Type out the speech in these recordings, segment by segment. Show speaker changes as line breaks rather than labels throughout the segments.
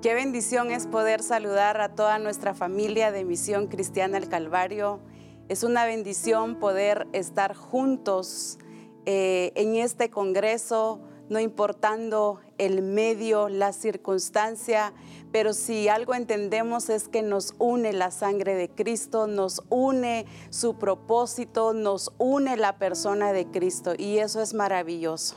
Qué bendición es poder saludar a toda nuestra familia de Misión Cristiana El Calvario. Es una bendición poder estar juntos eh, en este Congreso, no importando el medio, la circunstancia, pero si algo entendemos es que nos une la sangre de Cristo, nos une su propósito, nos une la persona de Cristo y eso es maravilloso.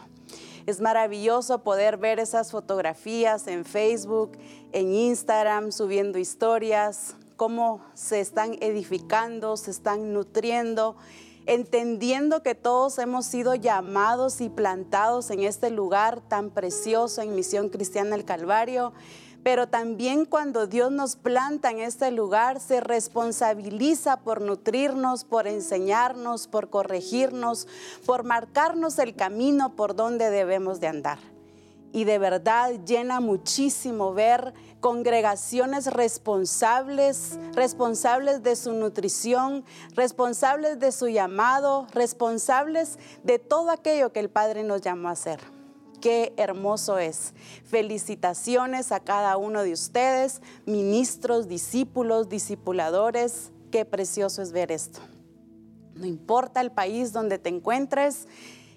Es maravilloso poder ver esas fotografías en Facebook, en Instagram, subiendo historias, cómo se están edificando, se están nutriendo, entendiendo que todos hemos sido llamados y plantados en este lugar tan precioso en Misión Cristiana del Calvario. Pero también cuando Dios nos planta en este lugar, se responsabiliza por nutrirnos, por enseñarnos, por corregirnos, por marcarnos el camino por donde debemos de andar. Y de verdad llena muchísimo ver congregaciones responsables, responsables de su nutrición, responsables de su llamado, responsables de todo aquello que el Padre nos llamó a hacer. Qué hermoso es. Felicitaciones a cada uno de ustedes, ministros, discípulos, discipuladores. Qué precioso es ver esto. No importa el país donde te encuentres,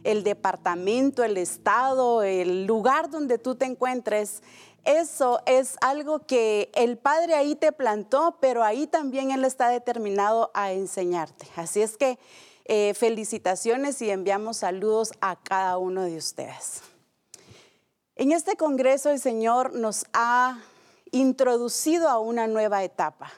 el departamento, el estado, el lugar donde tú te encuentres, eso es algo que el Padre ahí te plantó, pero ahí también Él está determinado a enseñarte. Así es que eh, felicitaciones y enviamos saludos a cada uno de ustedes. En este Congreso el Señor nos ha introducido a una nueva etapa.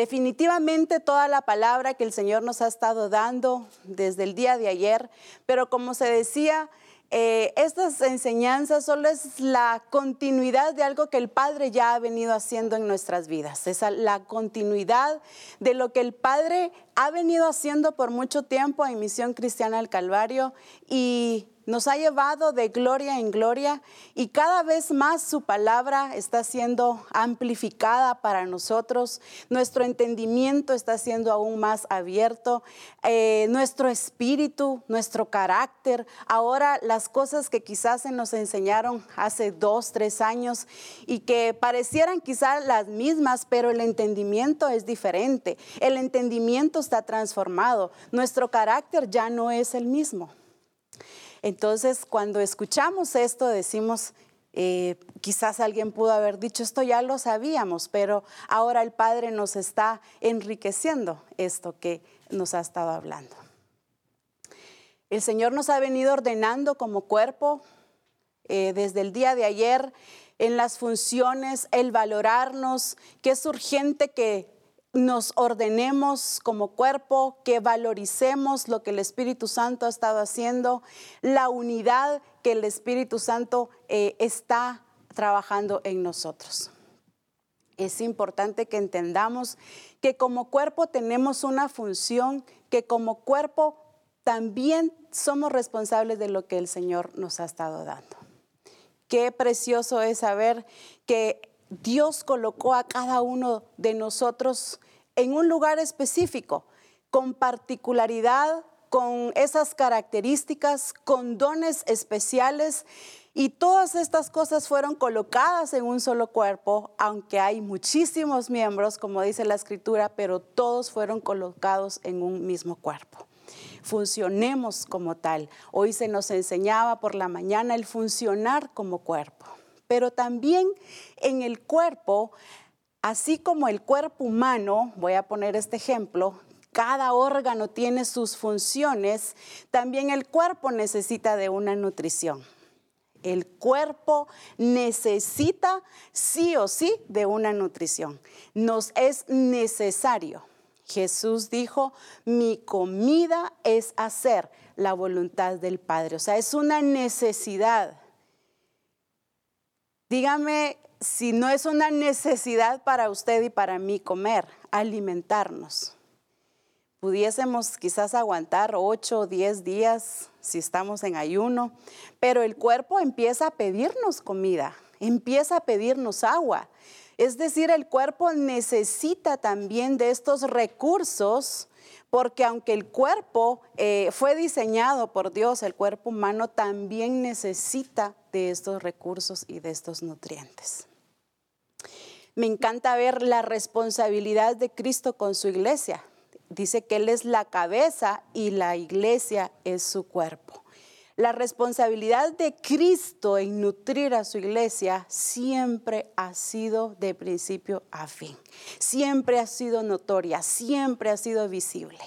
Definitivamente toda la palabra que el Señor nos ha estado dando desde el día de ayer, pero como se decía, eh, estas enseñanzas solo es la continuidad de algo que el Padre ya ha venido haciendo en nuestras vidas. Es la continuidad de lo que el Padre ha venido haciendo por mucho tiempo en Misión Cristiana del Calvario y nos ha llevado de gloria en gloria y cada vez más su palabra está siendo amplificada para nosotros, nuestro entendimiento está siendo aún más abierto, eh, nuestro espíritu, nuestro carácter, ahora las cosas que quizás se nos enseñaron hace dos, tres años y que parecieran quizás las mismas, pero el entendimiento es diferente, el entendimiento está transformado, nuestro carácter ya no es el mismo. Entonces, cuando escuchamos esto, decimos, eh, quizás alguien pudo haber dicho, esto ya lo sabíamos, pero ahora el Padre nos está enriqueciendo esto que nos ha estado hablando. El Señor nos ha venido ordenando como cuerpo eh, desde el día de ayer en las funciones, el valorarnos, que es urgente que nos ordenemos como cuerpo, que valoricemos lo que el Espíritu Santo ha estado haciendo, la unidad que el Espíritu Santo eh, está trabajando en nosotros. Es importante que entendamos que como cuerpo tenemos una función, que como cuerpo también somos responsables de lo que el Señor nos ha estado dando. Qué precioso es saber que Dios colocó a cada uno de nosotros en un lugar específico, con particularidad, con esas características, con dones especiales. Y todas estas cosas fueron colocadas en un solo cuerpo, aunque hay muchísimos miembros, como dice la escritura, pero todos fueron colocados en un mismo cuerpo. Funcionemos como tal. Hoy se nos enseñaba por la mañana el funcionar como cuerpo pero también en el cuerpo, así como el cuerpo humano, voy a poner este ejemplo, cada órgano tiene sus funciones, también el cuerpo necesita de una nutrición. El cuerpo necesita sí o sí de una nutrición. Nos es necesario. Jesús dijo, mi comida es hacer la voluntad del Padre. O sea, es una necesidad. Dígame si no es una necesidad para usted y para mí comer, alimentarnos. Pudiésemos quizás aguantar 8 o 10 días si estamos en ayuno, pero el cuerpo empieza a pedirnos comida, empieza a pedirnos agua. Es decir, el cuerpo necesita también de estos recursos porque aunque el cuerpo eh, fue diseñado por Dios, el cuerpo humano también necesita de estos recursos y de estos nutrientes. Me encanta ver la responsabilidad de Cristo con su iglesia. Dice que Él es la cabeza y la iglesia es su cuerpo. La responsabilidad de Cristo en nutrir a su iglesia siempre ha sido de principio a fin. Siempre ha sido notoria, siempre ha sido visible.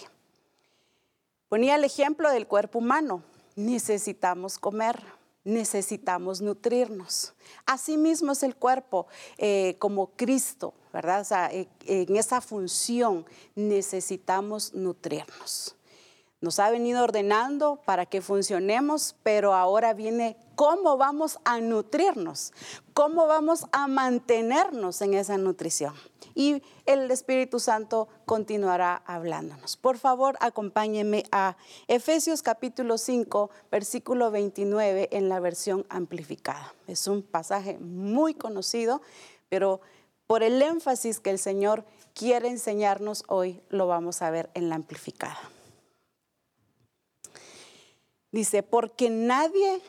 Ponía el ejemplo del cuerpo humano. Necesitamos comer, necesitamos nutrirnos. Asimismo es el cuerpo eh, como Cristo, ¿verdad? O sea, eh, en esa función necesitamos nutrirnos. Nos ha venido ordenando para que funcionemos, pero ahora viene cómo vamos a nutrirnos, cómo vamos a mantenernos en esa nutrición. Y el Espíritu Santo continuará hablándonos. Por favor, acompáñenme a Efesios capítulo 5, versículo 29 en la versión amplificada. Es un pasaje muy conocido, pero por el énfasis que el Señor quiere enseñarnos hoy, lo vamos a ver en la amplificada. Dice, porque nadie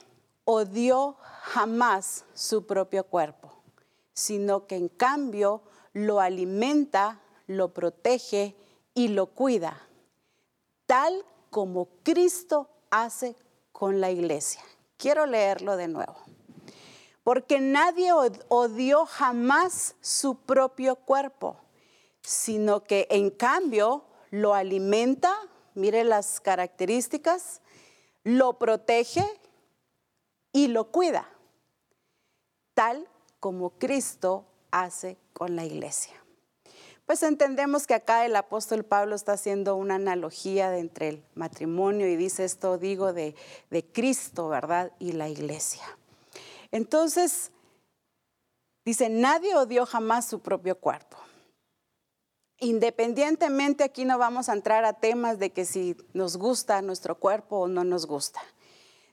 odió jamás su propio cuerpo, sino que en cambio lo alimenta, lo protege y lo cuida, tal como Cristo hace con la iglesia. Quiero leerlo de nuevo. Porque nadie odió jamás su propio cuerpo, sino que en cambio lo alimenta, mire las características, lo protege y lo cuida, tal como Cristo hace con la iglesia. Pues entendemos que acá el apóstol Pablo está haciendo una analogía entre el matrimonio y dice esto digo de, de Cristo, ¿verdad? Y la iglesia. Entonces, dice, nadie odió jamás su propio cuerpo. Independientemente, aquí no vamos a entrar a temas de que si nos gusta nuestro cuerpo o no nos gusta.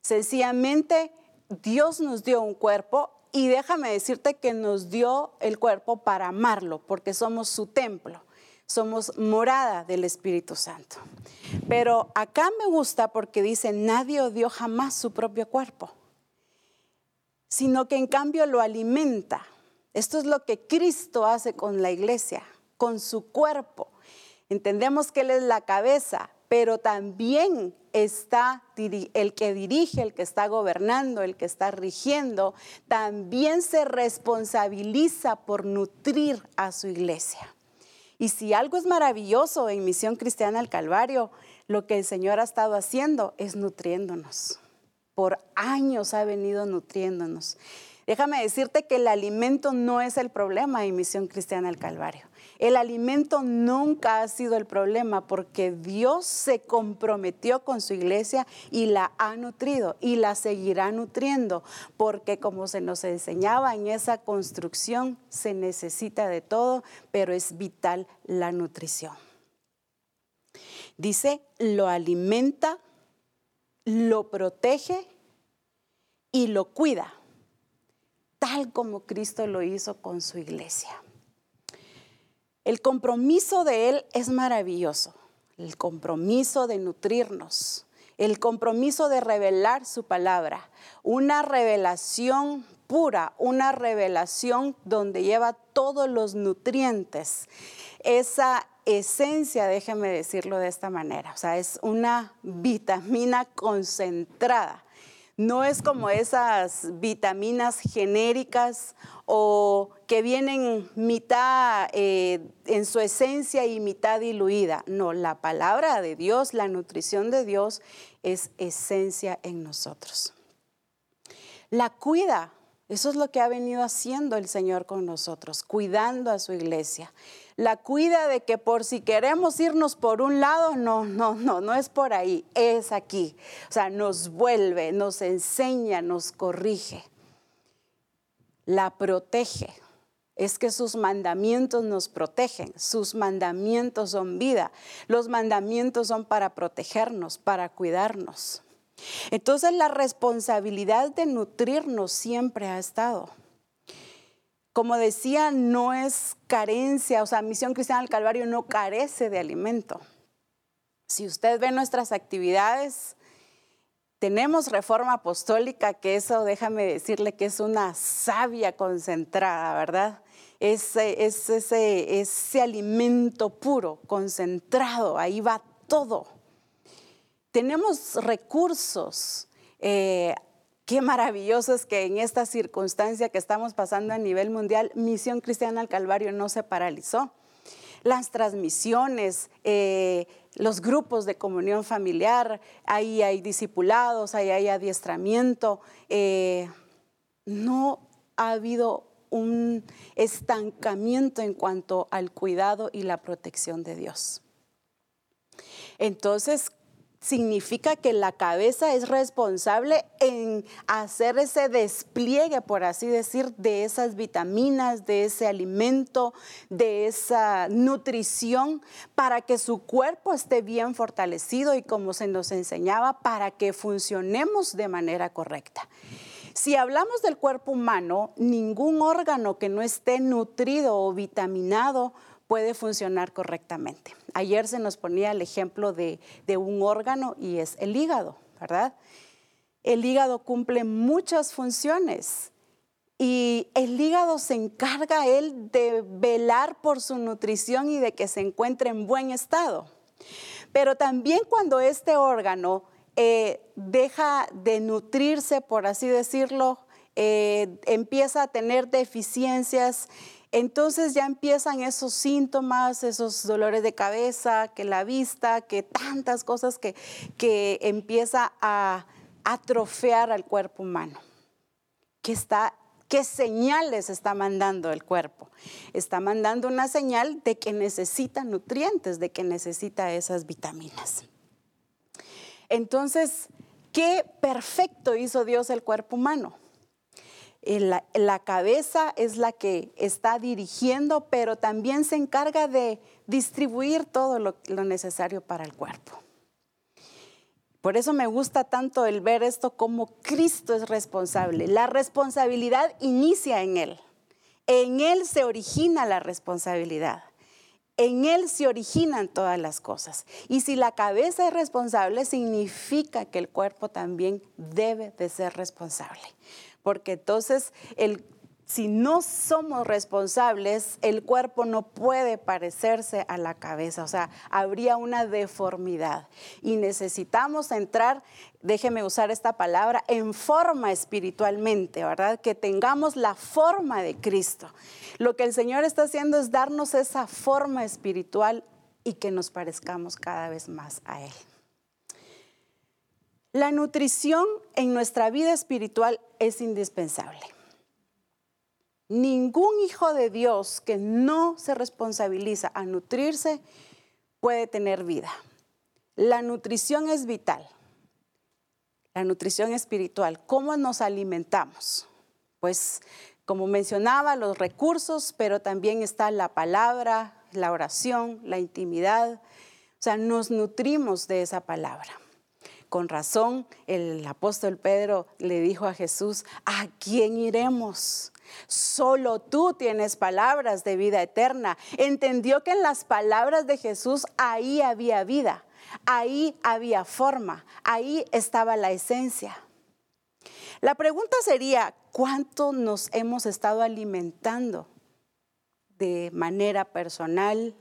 Sencillamente, Dios nos dio un cuerpo y déjame decirte que nos dio el cuerpo para amarlo, porque somos su templo, somos morada del Espíritu Santo. Pero acá me gusta porque dice, nadie odió jamás su propio cuerpo, sino que en cambio lo alimenta. Esto es lo que Cristo hace con la iglesia con su cuerpo. Entendemos que Él es la cabeza, pero también está el que dirige, el que está gobernando, el que está rigiendo, también se responsabiliza por nutrir a su iglesia. Y si algo es maravilloso en Misión Cristiana al Calvario, lo que el Señor ha estado haciendo es nutriéndonos. Por años ha venido nutriéndonos. Déjame decirte que el alimento no es el problema en Misión Cristiana al Calvario. El alimento nunca ha sido el problema porque Dios se comprometió con su iglesia y la ha nutrido y la seguirá nutriendo porque como se nos enseñaba en esa construcción, se necesita de todo, pero es vital la nutrición. Dice, lo alimenta, lo protege y lo cuida, tal como Cristo lo hizo con su iglesia. El compromiso de Él es maravilloso, el compromiso de nutrirnos, el compromiso de revelar su palabra, una revelación pura, una revelación donde lleva todos los nutrientes, esa esencia, déjeme decirlo de esta manera, o sea, es una vitamina concentrada. No es como esas vitaminas genéricas o que vienen mitad eh, en su esencia y mitad diluida. No, la palabra de Dios, la nutrición de Dios es esencia en nosotros. La cuida, eso es lo que ha venido haciendo el Señor con nosotros, cuidando a su iglesia. La cuida de que por si queremos irnos por un lado, no, no, no, no es por ahí, es aquí. O sea, nos vuelve, nos enseña, nos corrige la protege. Es que sus mandamientos nos protegen, sus mandamientos son vida, los mandamientos son para protegernos, para cuidarnos. Entonces la responsabilidad de nutrirnos siempre ha estado. Como decía, no es carencia, o sea, Misión Cristiana del Calvario no carece de alimento. Si usted ve nuestras actividades, tenemos reforma apostólica, que eso déjame decirle que es una savia concentrada, ¿verdad? Es, es ese, ese alimento puro, concentrado, ahí va todo. Tenemos recursos. Eh, qué maravilloso es que en esta circunstancia que estamos pasando a nivel mundial, Misión Cristiana al Calvario no se paralizó. Las transmisiones, eh, los grupos de comunión familiar, ahí hay discipulados, ahí hay adiestramiento. Eh, no ha habido un estancamiento en cuanto al cuidado y la protección de Dios. Entonces, significa que la cabeza es responsable en hacer ese despliegue, por así decir, de esas vitaminas, de ese alimento, de esa nutrición, para que su cuerpo esté bien fortalecido y como se nos enseñaba, para que funcionemos de manera correcta. Si hablamos del cuerpo humano, ningún órgano que no esté nutrido o vitaminado puede funcionar correctamente. Ayer se nos ponía el ejemplo de, un órgano y es el hígado, ¿verdad? El hígado cumple muchas funciones y el hígado se encarga él de velar por su nutrición y de que se encuentre en buen estado. Pero también cuando este órgano eh, deja de nutrirse, por así decirlo, eh, empieza a tener deficiencias, entonces ya empiezan esos síntomas, esos dolores de cabeza, que la vista, que tantas cosas que, que empieza a atrofear al cuerpo humano. ¿Qué, está, ¿Qué señales está mandando el cuerpo? Está mandando una señal de que necesita nutrientes, de que necesita esas vitaminas. Entonces, qué perfecto hizo Dios el cuerpo humano la, cabeza es la que está dirigiendo, pero también se encarga de distribuir todo lo, necesario para el cuerpo. Por eso me gusta tanto el ver esto como Cristo es responsable. La responsabilidad inicia en Él. En Él se origina la responsabilidad. En Él se originan todas las cosas. Y si la cabeza es responsable, significa que el cuerpo también debe de ser responsable porque entonces si no somos responsables, el cuerpo no puede parecerse a la cabeza, o sea, habría una deformidad. Y necesitamos entrar, déjeme usar esta palabra, en forma espiritualmente, ¿verdad? Que tengamos la forma de Cristo. Lo que el Señor está haciendo es darnos esa forma espiritual y que nos parezcamos cada vez más a Él. La nutrición en nuestra vida espiritual es indispensable. Ningún hijo de Dios que no se responsabiliza a nutrirse puede tener vida. La nutrición es vital. La nutrición espiritual. ¿Cómo nos alimentamos? Pues como mencionaba, los recursos, pero también está la palabra, la oración, la intimidad. O sea, nos nutrimos de esa palabra. Con razón, el apóstol Pedro le dijo a Jesús, ¿a quién iremos? Solo tú tienes palabras de vida eterna. Entendió que en las palabras de Jesús ahí había vida, ahí había forma, ahí estaba la esencia. La pregunta sería, ¿cuánto nos hemos estado alimentando de manera personal,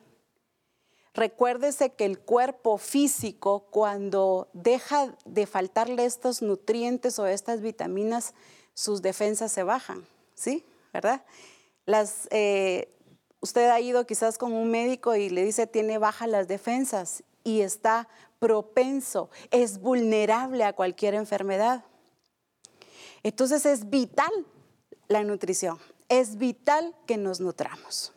Recuérdese que el cuerpo físico, cuando deja de faltarle estos nutrientes o estas vitaminas, sus defensas se bajan, ¿sí? ¿Verdad? Eh, usted ha ido quizás con un médico y le dice tiene bajas las defensas y está propenso, es vulnerable a cualquier enfermedad. Entonces es vital la nutrición, es vital que nos nutramos.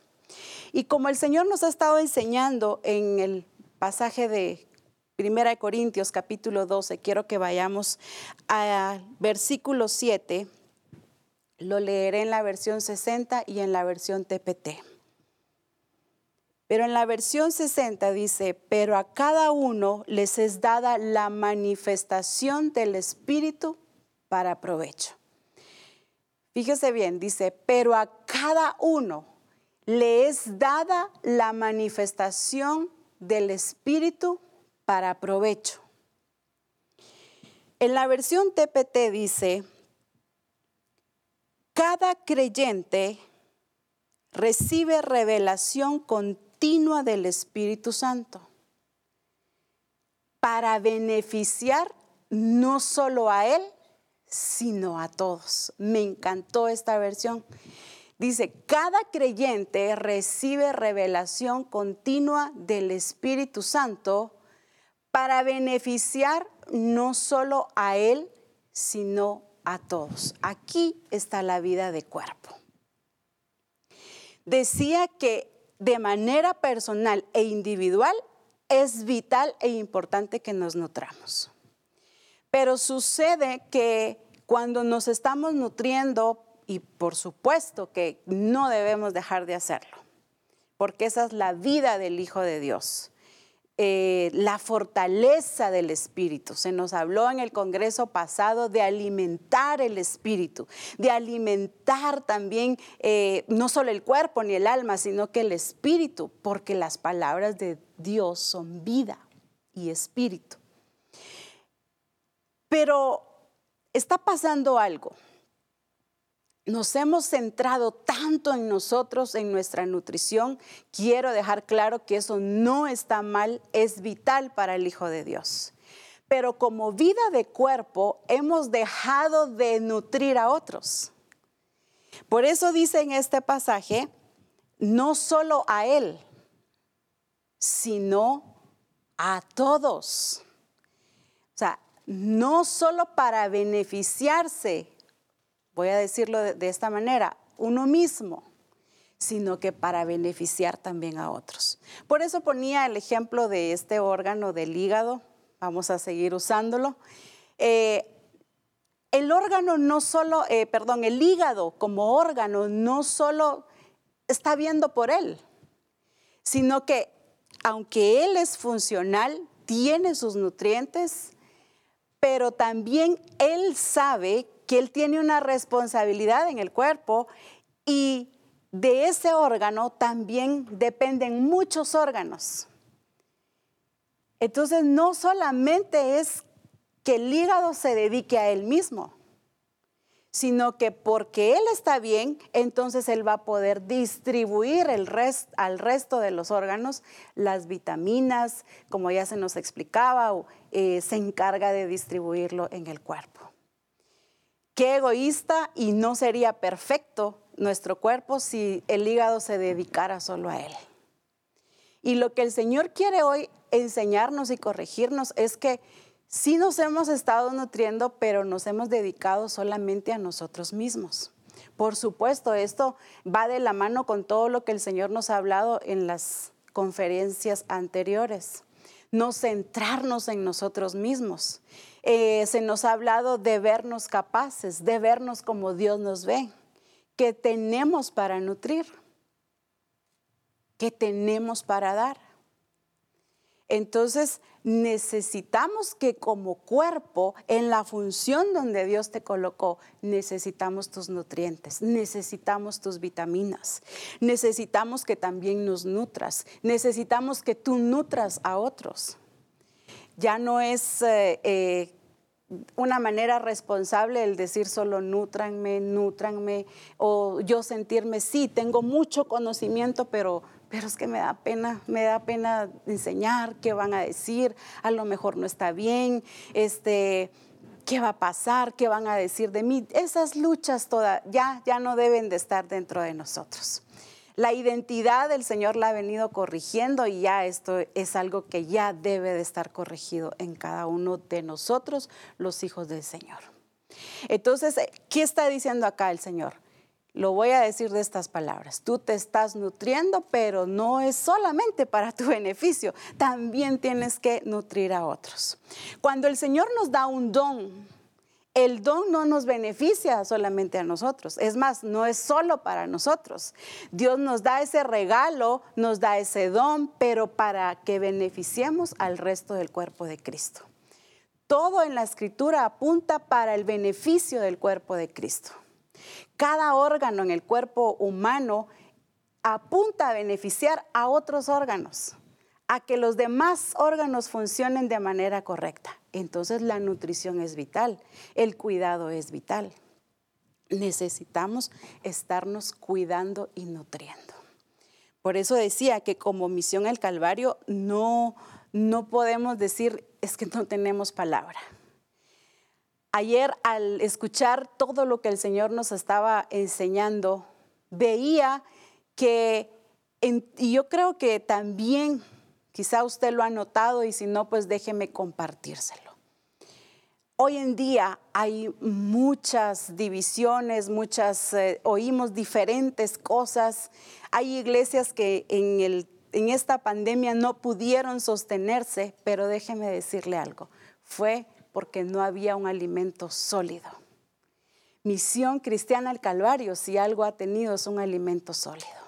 Y como el Señor nos ha estado enseñando en el pasaje de 1 Corintios capítulo 12, quiero que vayamos al versículo 7. Lo leeré en la versión 60 y en la versión TPT. Pero en la versión 60 dice, pero a cada uno les es dada la manifestación del Espíritu para provecho. Fíjese bien, dice, pero a cada uno le es dada la manifestación del Espíritu para provecho. En la versión TPT dice, cada creyente recibe revelación continua del Espíritu Santo para beneficiar no solo a él, sino a todos. Me encantó esta versión. Dice, cada creyente recibe revelación continua del Espíritu Santo para beneficiar no solo a él, sino a todos. Aquí está la vida de cuerpo. Decía que de manera personal e individual es vital e importante que nos nutramos. Pero sucede que cuando nos estamos nutriendo, y por supuesto que no debemos dejar de hacerlo, porque esa es la vida del Hijo de Dios. Eh, la fortaleza del espíritu. Se nos habló en el Congreso pasado de alimentar el espíritu, de alimentar también eh, no solo el cuerpo ni el alma, sino que el espíritu, porque las palabras de Dios son vida y espíritu. Pero está pasando algo. Nos hemos centrado tanto en nosotros, en nuestra nutrición. Quiero dejar claro que eso no está mal, es vital para el Hijo de Dios. Pero como vida de cuerpo hemos dejado de nutrir a otros. Por eso dice en este pasaje, no solo a Él, sino a todos. O sea, no solo para beneficiarse, voy a decirlo de, esta manera, uno mismo, sino que para beneficiar también a otros. Por eso ponía el ejemplo de este órgano del hígado, vamos a seguir usándolo. Eh, el órgano no solo, eh, perdón, el hígado como órgano no solo está viendo por él, sino que aunque él es funcional, tiene sus nutrientes, pero también él sabe que él tiene una responsabilidad en el cuerpo y de ese órgano también dependen muchos órganos. Entonces no solamente es que el hígado se dedique a él mismo, sino que porque él está bien, entonces él va a poder distribuir el al resto de los órganos las vitaminas, como ya se nos explicaba, eh, se encarga de distribuirlo en el cuerpo. Qué egoísta y no sería perfecto nuestro cuerpo si el hígado se dedicara solo a él. Y lo que el Señor quiere hoy enseñarnos y corregirnos es que Sí nos hemos estado nutriendo, pero nos hemos dedicado solamente a nosotros mismos. Por supuesto, esto va de la mano con todo lo que el Señor nos ha hablado en las conferencias anteriores. No centrarnos en nosotros mismos. Eh, se nos ha hablado de vernos capaces, de vernos como Dios nos ve, que tenemos para nutrir, que tenemos para dar. Entonces, necesitamos que como cuerpo, en la función donde Dios te colocó, necesitamos tus nutrientes, necesitamos tus vitaminas, necesitamos que también nos nutras, necesitamos que tú nutras a otros. Ya no es... Eh, eh, una manera responsable el decir solo nutranme, nutranme, o yo sentirme, sí, tengo mucho conocimiento, pero pero es que me da pena, me da pena enseñar, qué van a decir, a lo mejor no está bien, este, qué va a pasar, qué van a decir de mí. Esas luchas todas ya, ya no deben de estar dentro de nosotros. La identidad del Señor la ha venido corrigiendo y ya esto es algo que ya debe de estar corregido en cada uno de nosotros, los hijos del Señor. Entonces, ¿qué está diciendo acá el Señor? Lo voy a decir de estas palabras. Tú te estás nutriendo, pero no es solamente para tu beneficio. También tienes que nutrir a otros. Cuando el Señor nos da un don, el don no nos beneficia solamente a nosotros. Es más, no es solo para nosotros. Dios nos da ese regalo, nos da ese don, pero para que beneficiemos al resto del cuerpo de Cristo. Todo en la escritura apunta para el beneficio del cuerpo de Cristo. Cada órgano en el cuerpo humano apunta a beneficiar a otros órganos, a que los demás órganos funcionen de manera correcta. Entonces la nutrición es vital, el cuidado es vital. Necesitamos estarnos cuidando y nutriendo. Por eso decía que como misión al Calvario no, no podemos decir es que no tenemos palabra. Ayer al escuchar todo lo que el Señor nos estaba enseñando, veía que, y yo creo que también, quizá usted lo ha notado y si no, pues déjeme compartírselo. Hoy en día hay muchas divisiones, muchas, eh, oímos diferentes cosas. Hay iglesias que en, esta pandemia no pudieron sostenerse, pero déjeme decirle algo, fue porque no había un alimento sólido. Misión cristiana al Calvario, si algo ha tenido, es un alimento sólido.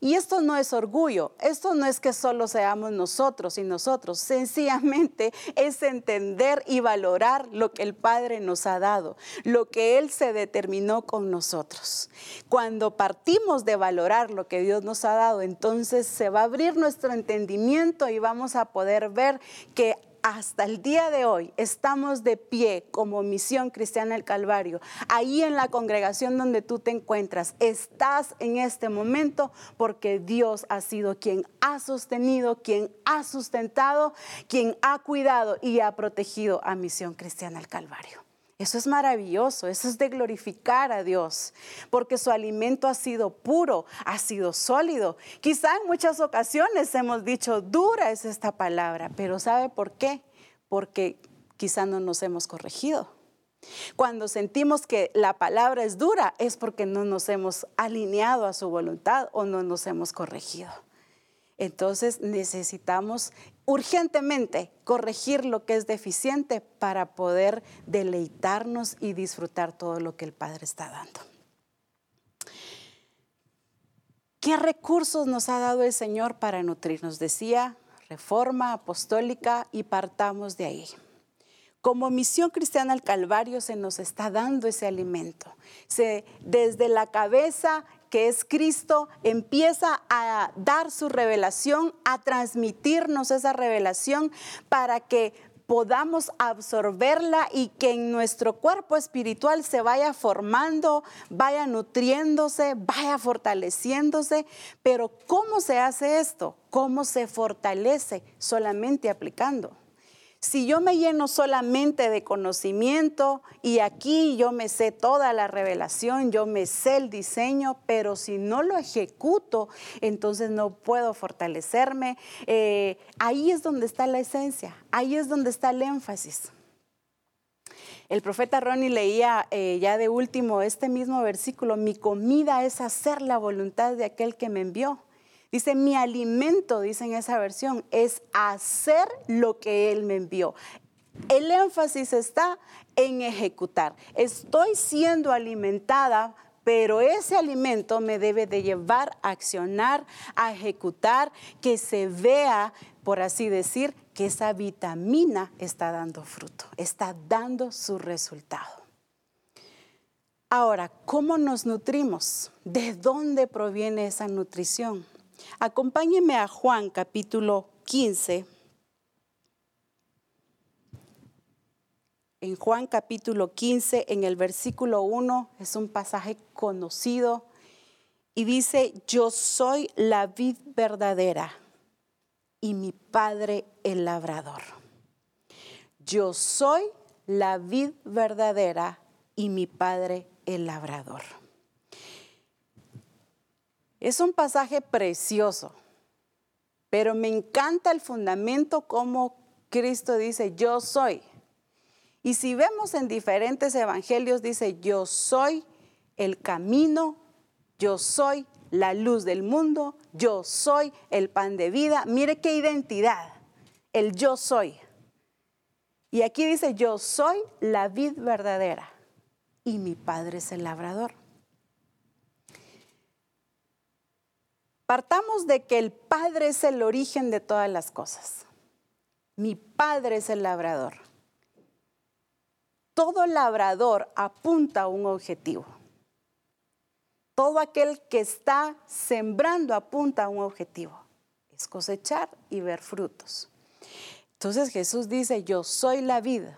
Y esto no es orgullo, esto no es que solo seamos nosotros y nosotros, sencillamente es entender y valorar lo que el Padre nos ha dado, lo que Él se determinó con nosotros. Cuando partimos de valorar lo que Dios nos ha dado, entonces se va a abrir nuestro entendimiento y vamos a poder ver que hasta el día de hoy estamos de pie como misión cristiana del Calvario, ahí en la congregación donde tú te encuentras, estás en este momento porque Dios ha sido quien ha sostenido, quien ha sustentado, quien ha cuidado y ha protegido a misión cristiana del Calvario. Eso es maravilloso, eso es de glorificar a Dios, porque su alimento ha sido puro, ha sido sólido. Quizá en muchas ocasiones hemos dicho, dura es esta palabra, pero ¿sabe por qué? Porque quizá no nos hemos corregido. Cuando sentimos que la palabra es dura es porque no nos hemos alineado a su voluntad o no nos hemos corregido. Entonces necesitamos urgentemente corregir lo que es deficiente para poder deleitarnos y disfrutar todo lo que el Padre está dando. ¿Qué recursos nos ha dado el Señor para nutrirnos? Decía, reforma apostólica y partamos de ahí. Como misión cristiana al Calvario se nos está dando ese alimento. Se, desde la cabeza que es Cristo, empieza a dar su revelación, a transmitirnos esa revelación para que podamos absorberla y que en nuestro cuerpo espiritual se vaya formando, vaya nutriéndose, vaya fortaleciéndose. Pero ¿cómo se hace esto? ¿Cómo se fortalece? Solamente aplicando. Si yo me lleno solamente de conocimiento y aquí yo me sé toda la revelación, yo me sé el diseño, pero si no lo ejecuto, entonces no puedo fortalecerme. Eh, ahí es donde está la esencia, ahí es donde está el énfasis. El profeta Ronnie leía eh, ya de último este mismo versículo, mi comida es hacer la voluntad de aquel que me envió. Dice, mi alimento, dice en esa versión, es hacer lo que Él me envió. El énfasis está en ejecutar. Estoy siendo alimentada pero ese alimento me debe de llevar a accionar, a ejecutar, que se vea, por así decir, que esa vitamina está dando fruto, está dando su resultado. Ahora, ¿cómo nos nutrimos? ¿De dónde proviene esa nutrición? Acompáñeme a Juan capítulo 15. En Juan capítulo 15, en el versículo 1, es un pasaje conocido y dice, yo soy la vid verdadera y mi padre el labrador. Yo soy la vid verdadera y mi padre el labrador. Es un pasaje precioso, pero me encanta el fundamento como Cristo dice, yo soy. Y si vemos en diferentes evangelios, dice, yo soy el camino, yo soy la luz del mundo, yo soy el pan de vida. Mire qué identidad, el yo soy. Y aquí dice, yo soy la vid verdadera y mi Padre es el labrador. Partamos de que el Padre es el origen de todas las cosas. Mi Padre es el labrador. Todo labrador apunta a un objetivo. Todo aquel que está sembrando apunta a un objetivo, es cosechar y ver frutos. Entonces Jesús dice, yo soy la vida,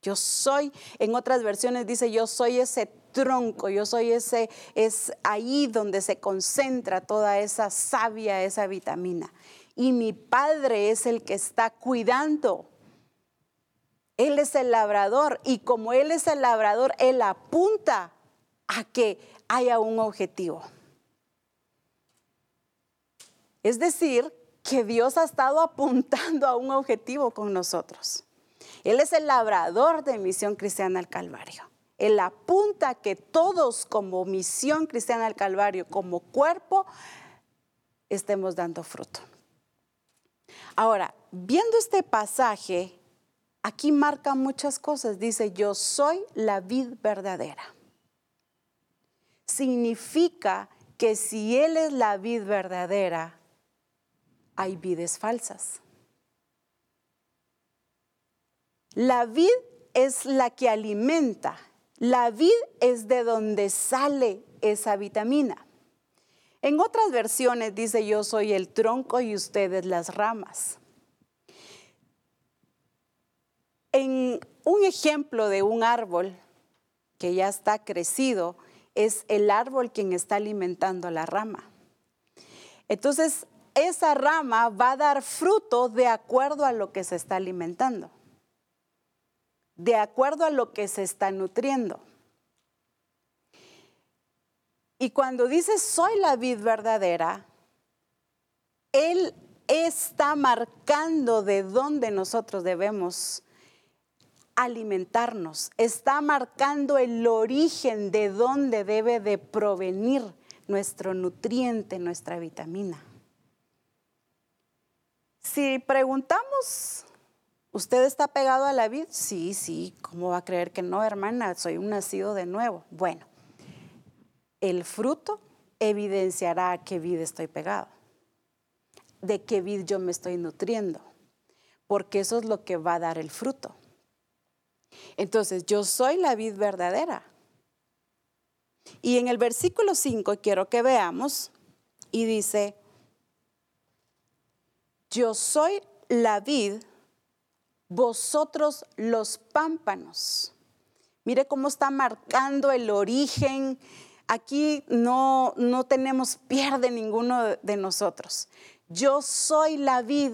yo soy, en otras versiones dice, yo soy ese tronco, yo soy ese, es ahí donde se concentra toda esa savia, esa vitamina. Y mi Padre es el que está cuidando. Él es el labrador y como Él es el labrador, Él apunta a que haya un objetivo. Es decir, que Dios ha estado apuntando a un objetivo con nosotros. Él es el labrador de Misión Cristiana al Calvario. Él apunta que todos como Misión Cristiana al Calvario, como cuerpo, estemos dando fruto. Ahora, viendo este pasaje, aquí marca muchas cosas. Dice, yo soy la vid verdadera significa que si Él es la vid verdadera, hay vides falsas. La vid es la que alimenta. La vid es de donde sale esa vitamina. En otras versiones dice yo soy el tronco y ustedes las ramas. En un ejemplo de un árbol que ya está crecido, es el árbol quien está alimentando la rama. Entonces, esa rama va a dar fruto de acuerdo a lo que se está alimentando, de acuerdo a lo que se está nutriendo. Y cuando dice soy la vid verdadera, Él está marcando de dónde nosotros debemos alimentarnos, está marcando el origen de dónde debe de provenir nuestro nutriente, nuestra vitamina. Si preguntamos, ¿usted está pegado a la vid? Sí, sí, ¿cómo va a creer que no, hermana? Soy un nacido de nuevo. Bueno, el fruto evidenciará a qué vid estoy pegado, de qué vid yo me estoy nutriendo, porque eso es lo que va a dar el fruto. Entonces, yo soy la vid verdadera. Y en el versículo 5 quiero que veamos y dice, yo soy la vid, vosotros los pámpanos. Mire cómo está marcando el origen. Aquí no, no tenemos pierde ninguno de nosotros. Yo soy la vid,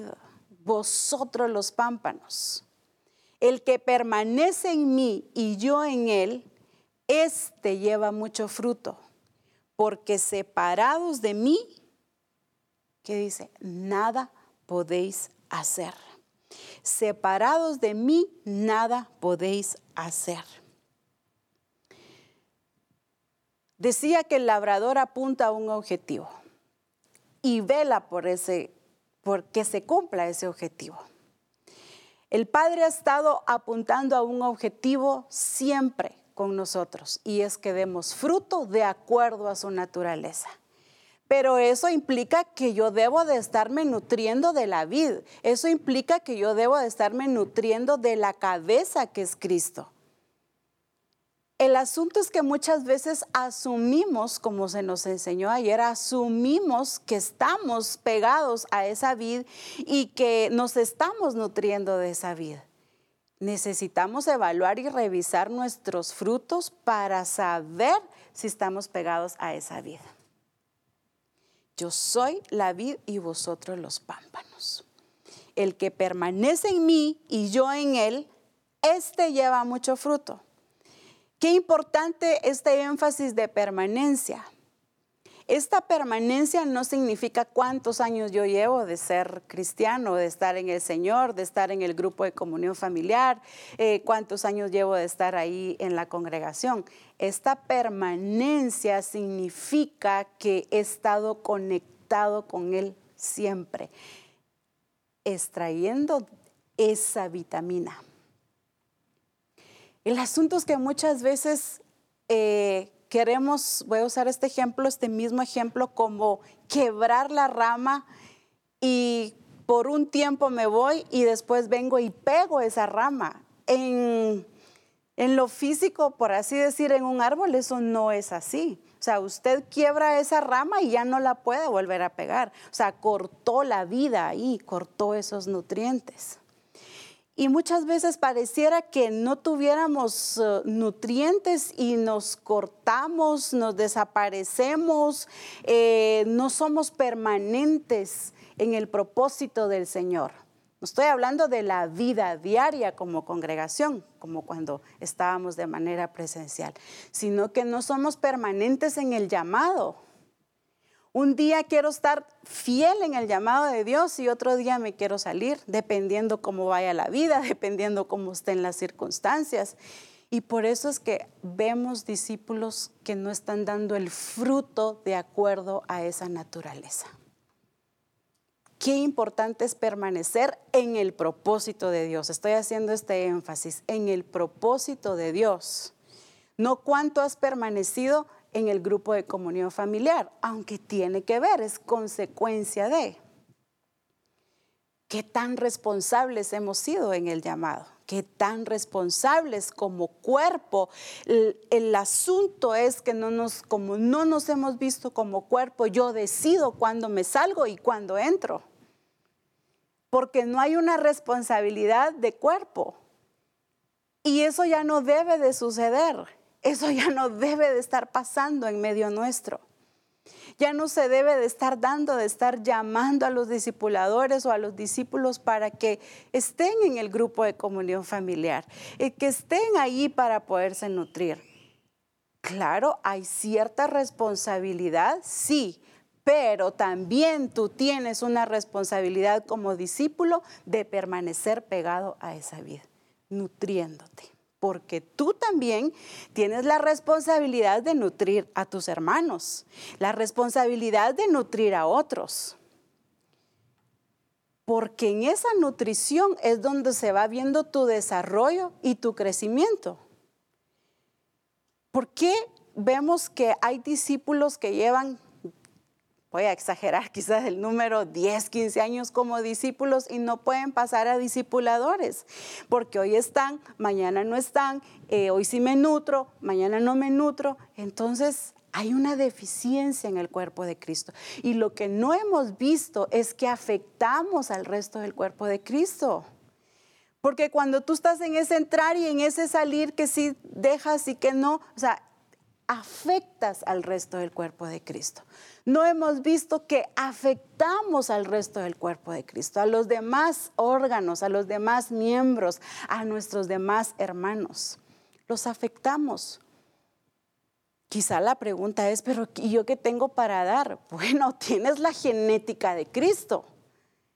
vosotros los pámpanos. El que permanece en mí y yo en él, éste lleva mucho fruto, porque separados de mí, ¿qué dice? Nada podéis hacer. Separados de mí, nada podéis hacer. Decía que el labrador apunta a un objetivo y vela por ese, por que se cumpla ese objetivo. El Padre ha estado apuntando a un objetivo siempre con nosotros y es que demos fruto de acuerdo a su naturaleza. Pero eso implica que yo debo de estarme nutriendo de la vid. Eso implica que yo debo de estarme nutriendo de la cabeza que es Cristo. El asunto es que muchas veces asumimos, como se nos enseñó ayer, asumimos que estamos pegados a esa vid y que nos estamos nutriendo de esa vid. Necesitamos evaluar y revisar nuestros frutos para saber si estamos pegados a esa vid. Yo soy la vid y vosotros los pámpanos. El que permanece en mí y yo en él, este lleva mucho fruto Qué importante este énfasis de permanencia. Esta permanencia no significa cuántos años yo llevo de ser cristiano, de estar en el Señor, de estar en el grupo de comunión familiar, eh, cuántos años llevo de estar ahí en la congregación. Esta permanencia significa que he estado conectado con Él siempre, extrayendo esa vitamina. El asunto es que muchas veces eh, queremos, voy a usar este ejemplo, este mismo ejemplo, como quebrar la rama y por un tiempo me voy y después vengo y pego esa rama. En, en lo físico, por así decir, en un árbol eso no es así. O sea, usted quiebra esa rama y ya no la puede volver a pegar. O sea, cortó la vida ahí, cortó esos nutrientes. Y muchas veces pareciera que no tuviéramos eh, nutrientes y nos cortamos, nos desaparecemos, eh, no somos permanentes en el propósito del Señor. Estoy hablando de la vida diaria como congregación, como cuando estábamos de manera presencial, sino que no somos permanentes en el llamado. Un día quiero estar fiel en el llamado de Dios y otro día me quiero salir, dependiendo cómo vaya la vida, dependiendo cómo estén las circunstancias. Y por eso es que vemos discípulos que no están dando el fruto de acuerdo a esa naturaleza qué importante es permanecer en el propósito de Dios. Estoy haciendo este énfasis, en el propósito de Dios. No cuánto has permanecido en el grupo de comunión familiar, aunque tiene que ver, es consecuencia de. ¿Qué tan responsables hemos sido en el llamado? ¿Qué tan responsables como cuerpo? El, asunto es que no nos, como no nos hemos visto como cuerpo, yo decido cuándo me salgo y cuándo entro porque no hay una responsabilidad de cuerpo. Y eso ya no debe de suceder, eso ya no debe de estar pasando en medio nuestro. Ya no se debe de estar dando, de estar llamando a los discipuladores o a los discípulos para que estén en el grupo de comunión familiar, y que estén ahí para poderse nutrir. Claro, hay cierta responsabilidad, sí, pero también tú tienes una responsabilidad como discípulo de permanecer pegado a esa vida, nutriéndote. Porque tú también tienes la responsabilidad de nutrir a tus hermanos, la responsabilidad de nutrir a otros. Porque en esa nutrición es donde se va viendo tu desarrollo y tu crecimiento. ¿Por qué vemos que hay discípulos que llevan voy a exagerar quizás el número 10, 15 años como discípulos y no pueden pasar a discipuladores, porque hoy están, mañana no están, eh, hoy sí me nutro, mañana no me nutro. Entonces hay una deficiencia en el cuerpo de Cristo. Y lo que no hemos visto es que afectamos al resto del cuerpo de Cristo. Porque cuando tú estás en ese entrar y en ese salir que sí dejas y que no, o sea, afectas al resto del cuerpo de Cristo no hemos visto que afectamos al resto del cuerpo de Cristo, a los demás órganos, a los demás miembros, a nuestros demás hermanos. Los afectamos. Quizá la pregunta es, pero ¿y yo qué tengo para dar? Bueno, tienes la genética de Cristo.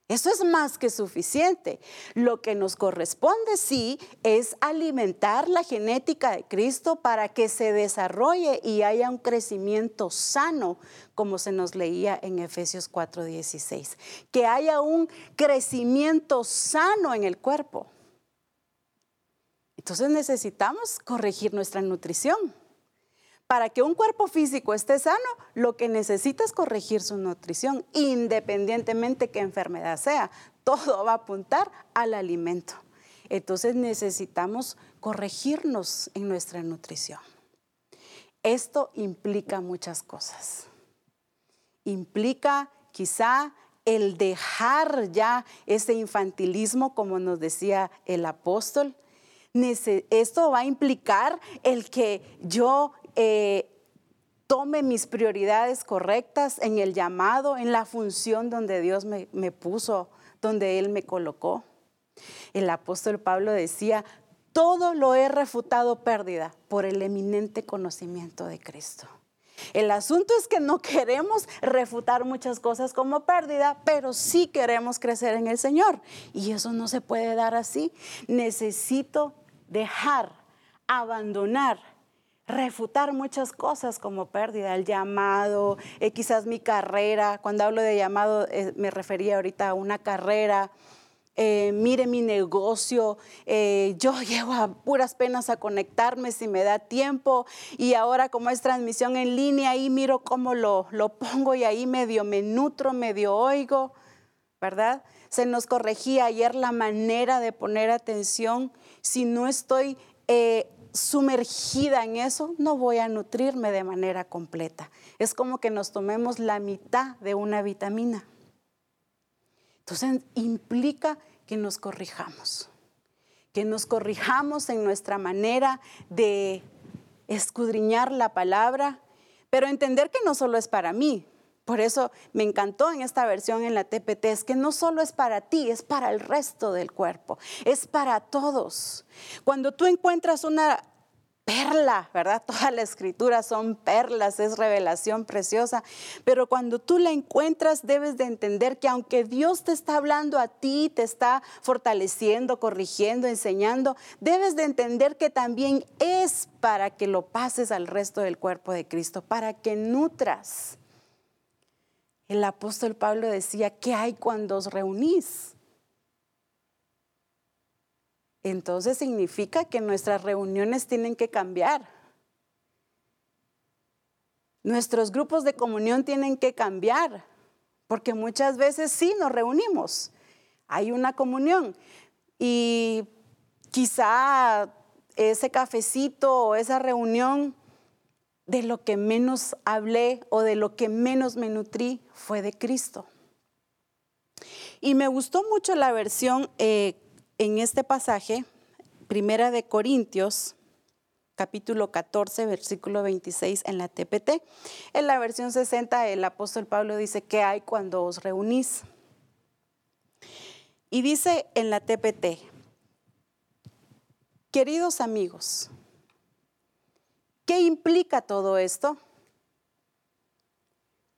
Eso es más que suficiente. Lo que nos corresponde, sí, es alimentar la genética de Cristo para que se desarrolle y haya un crecimiento sano, como se nos leía en Efesios 4:16. Que haya un crecimiento sano en el cuerpo. Entonces necesitamos corregir nuestra nutrición. Para que un cuerpo físico esté sano, lo que necesita es corregir su nutrición, independientemente qué enfermedad sea. Todo va a apuntar al alimento. Entonces necesitamos corregirnos en nuestra nutrición. Esto implica muchas cosas. Implica quizá el dejar ya ese infantilismo, como nos decía el apóstol. Esto va a implicar el que yo eh, tome mis prioridades correctas en el llamado, en la función donde Dios me, me puso, donde Él me colocó. El apóstol Pablo decía, todo lo he refutado pérdida por el eminente conocimiento de Cristo. El asunto es que no queremos refutar muchas cosas como pérdida, pero sí queremos crecer en el Señor. Y eso no se puede dar así. Necesito dejar, abandonar refutar muchas cosas como pérdida, el llamado, eh, quizás mi carrera, cuando hablo de llamado eh, me refería ahorita a una carrera, eh, mire mi negocio, yo llego a puras penas a conectarme si me da tiempo. Y ahora como es transmisión en línea, ahí miro cómo lo, lo pongo y ahí medio me nutro, medio oigo, ¿verdad? Se nos corregía ayer la manera de poner atención. Si no estoy sumergida en eso, no voy a nutrirme de manera completa. Es como que nos tomemos la mitad de una vitamina. Entonces implica que nos corrijamos, que nos corrijamos en nuestra manera de escudriñar la palabra, pero entender que no solo es para mí. Por eso me encantó en esta versión en la TPT, es que no solo es para ti, es para el resto del cuerpo, es para todos. Cuando tú encuentras una perla, ¿verdad? Toda la escritura son perlas, es revelación preciosa. Pero cuando tú la encuentras, debes de entender que aunque Dios te está hablando a ti, te está fortaleciendo, corrigiendo, enseñando, debes de entender que también es para que lo pases al resto del cuerpo de Cristo, para que nutras. El apóstol Pablo decía, ¿qué hay cuando os reunís? entonces significa que nuestras reuniones tienen que cambiar. Nuestros grupos de comunión tienen que cambiar, porque muchas veces sí nos reunimos, hay una comunión y quizá ese cafecito o esa reunión de lo que menos hablé o de lo que menos me nutrí fue de Cristo. Y me gustó mucho la versión eh, en este pasaje, Primera de Corintios, capítulo 14, versículo 26 en la TPT. En la versión 60, el apóstol Pablo dice, ¿qué hay cuando os reunís? Y dice en la TPT, queridos amigos, ¿qué implica todo esto?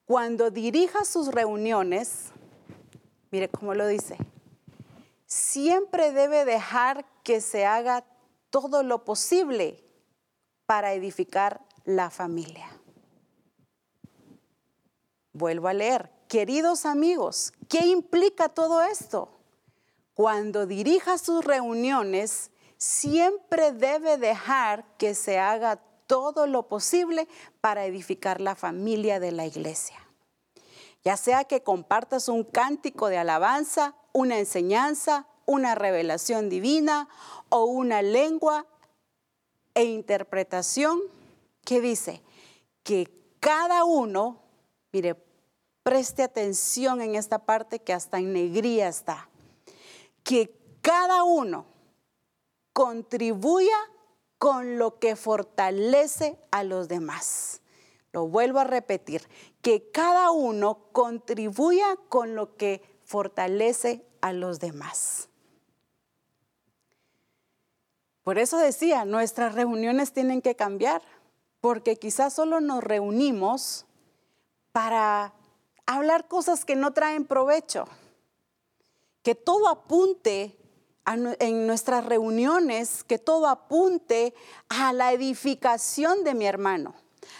Cuando dirija sus reuniones, mire cómo lo dice, siempre debe dejar que se haga todo lo posible para edificar la familia. Vuelvo a leer, queridos amigos, ¿qué implica todo esto? Cuando dirija sus reuniones, siempre debe dejar que se haga todo lo posible para edificar la familia de la iglesia. Ya sea que compartas un cántico de alabanza, una enseñanza, una revelación divina o una lengua e interpretación que dice que cada uno, mire, preste atención en esta parte que hasta en negría está, que cada uno contribuya con lo que fortalece a los demás. Lo vuelvo a repetir, que cada uno contribuya con lo que fortalece a los demás. Por eso decía, nuestras reuniones tienen que cambiar, porque quizás solo nos reunimos para hablar cosas que no traen provecho. Que todo apunte en nuestras reuniones, que todo apunte a la edificación de mi hermano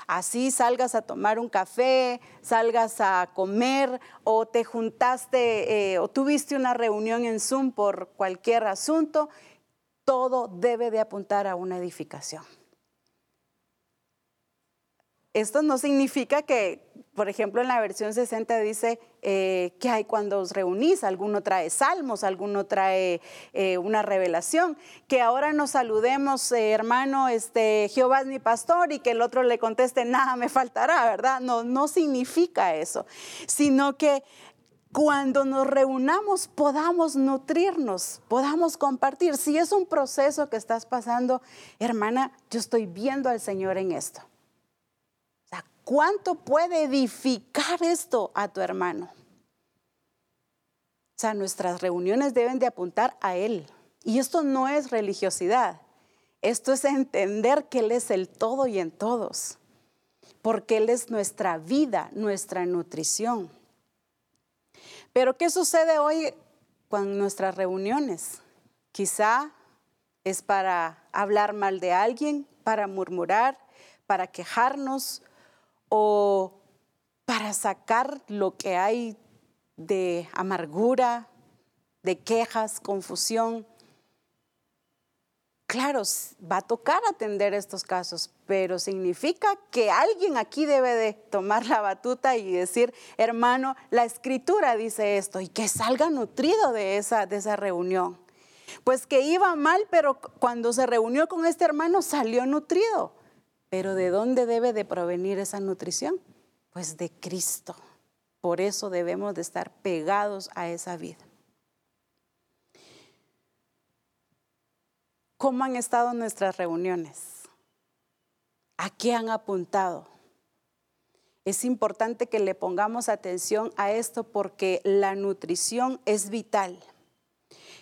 Así salgas a tomar un café, salgas a comer o te juntaste eh, o tuviste una reunión en Zoom por cualquier asunto, todo debe de apuntar a una edificación. Esto no significa que por ejemplo, en la versión 60 dice eh, que hay cuando os reunís, alguno trae salmos, alguno trae eh, una revelación, que ahora nos saludemos, eh, hermano, este, Jehová es mi pastor, y que el otro le conteste, nada me faltará, ¿verdad? No, no significa eso, sino que cuando nos reunamos podamos nutrirnos, podamos compartir. Si es un proceso que estás pasando, hermana, yo estoy viendo al Señor en esto. ¿Cuánto puede edificar esto a tu hermano? O sea, nuestras reuniones deben de apuntar a Él. Y esto no es religiosidad. Esto es entender que Él es el todo y en todos. Porque Él es nuestra vida, nuestra nutrición. Pero ¿qué sucede hoy con nuestras reuniones? Quizá es para hablar mal de alguien, para murmurar, para quejarnos o para sacar lo que hay de amargura, de quejas, confusión. Claro, va a tocar atender estos casos, pero significa que alguien aquí debe de tomar la batuta y decir, hermano, la escritura dice esto y que salga nutrido de esa, de esa reunión. Pues que iba mal, pero cuando se reunió con este hermano salió nutrido. Pero ¿de dónde debe de provenir esa nutrición? Pues de Cristo. Por eso debemos de estar pegados a esa vida. ¿Cómo han estado nuestras reuniones? ¿A qué han apuntado? Es importante que le pongamos atención a esto porque la nutrición es vital.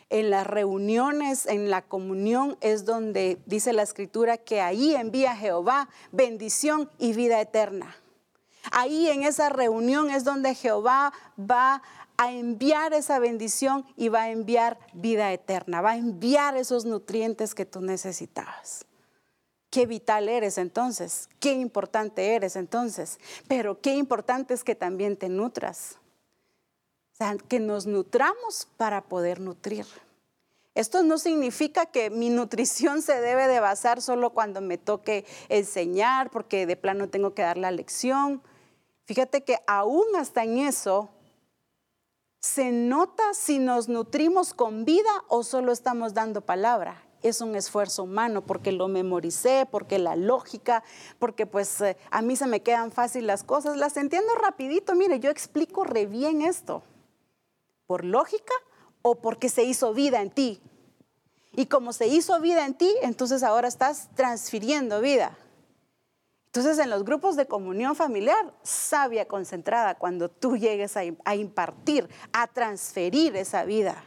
En las reuniones, en la comunión, es donde dice la escritura que ahí envía Jehová bendición y vida eterna. Ahí en esa reunión es donde Jehová va a enviar esa bendición y va a enviar vida eterna, va a enviar esos nutrientes que tú necesitabas. Qué vital eres entonces, qué importante eres entonces, pero qué importante es que también te nutras. O sea, que nos nutramos para poder nutrir. Esto no significa que mi nutrición se debe de basar solo cuando me toque enseñar, porque de plano tengo que dar la lección. Fíjate que aún hasta en eso se nota si nos nutrimos con vida o solo estamos dando palabra es un esfuerzo humano porque lo memoricé, porque la lógica, porque pues eh, a mí se me quedan fácil las cosas, las entiendo rapidito, mire, yo explico re bien esto, por lógica o porque se hizo vida en ti. Y como se hizo vida en ti, entonces ahora estás transfiriendo vida. Entonces en los grupos de comunión familiar, sabia concentrada, cuando tú llegues a, impartir, a transferir esa vida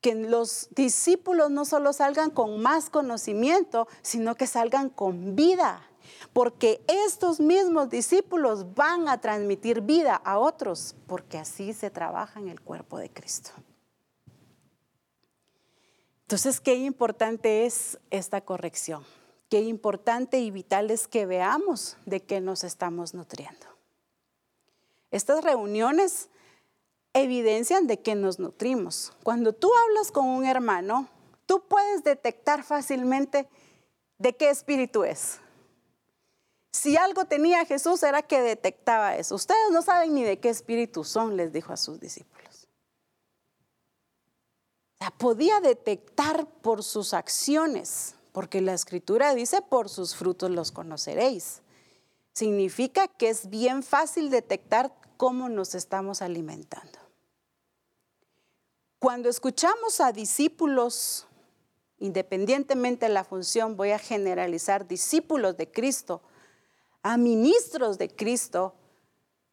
que los discípulos no solo salgan con más conocimiento, sino que salgan con vida, porque estos mismos discípulos van a transmitir vida a otros, porque así se trabaja en el cuerpo de Cristo. Entonces, qué importante es esta corrección, qué importante y vital es que veamos de qué nos estamos nutriendo. Estas reuniones evidencian de que nos nutrimos. Cuando tú hablas con un hermano, tú puedes detectar fácilmente de qué espíritu es. Si algo tenía Jesús era que detectaba eso. Ustedes no saben ni de qué espíritu son, les dijo a sus discípulos. O podía detectar por sus acciones, porque la escritura dice, por sus frutos los conoceréis. Significa que es bien fácil detectar cómo nos estamos alimentando. Cuando escuchamos a discípulos, independientemente de la función, voy a generalizar discípulos de Cristo, a ministros de Cristo,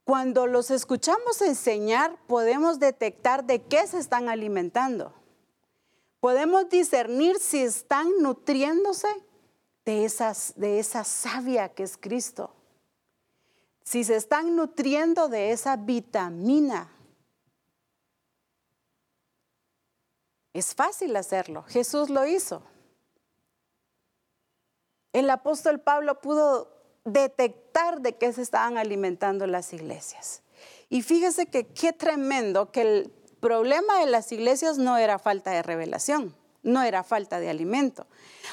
cuando los escuchamos enseñar, podemos detectar de qué se están alimentando. Podemos discernir si están nutriéndose de, de esa savia que es Cristo. Si se están nutriendo de esa vitamina Es fácil hacerlo. Jesús lo hizo. El apóstol Pablo pudo detectar de qué se estaban alimentando las iglesias. Y fíjese que qué tremendo que el problema de las iglesias no era falta de revelación no era falta de alimento.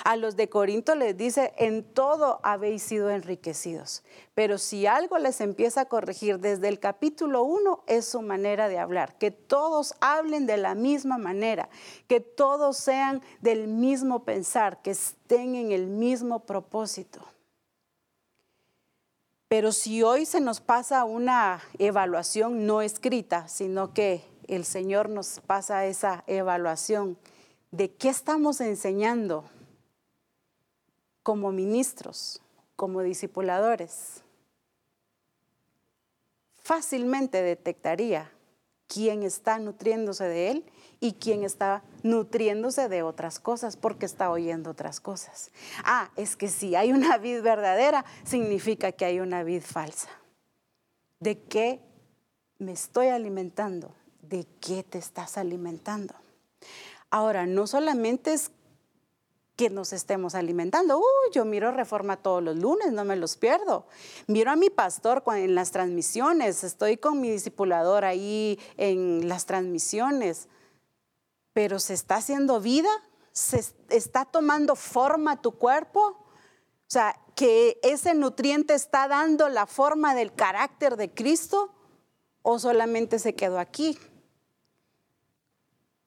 A los de Corinto les dice, en todo habéis sido enriquecidos. Pero si algo les empieza a corregir desde el capítulo 1 es su manera de hablar, que todos hablen de la misma manera, que todos sean del mismo pensar, que estén en el mismo propósito. Pero si hoy se nos pasa una evaluación no escrita, sino que el Señor nos pasa esa evaluación, de qué estamos enseñando como ministros, como discipuladores. Fácilmente detectaría quién está nutriéndose de él y quién está nutriéndose de otras cosas porque está oyendo otras cosas. Ah, es que si hay una vid verdadera, significa que hay una vid falsa. ¿De qué me estoy alimentando? ¿De qué te estás alimentando? Ahora, no solamente es que nos estemos alimentando. Uy, yo miro Reforma todos los lunes, no me los pierdo. Miro a mi pastor en las transmisiones, estoy con mi discipulador ahí en las transmisiones. Pero se está haciendo vida, se está tomando forma tu cuerpo. O sea, que ese nutriente está dando la forma del carácter de Cristo o solamente se quedó aquí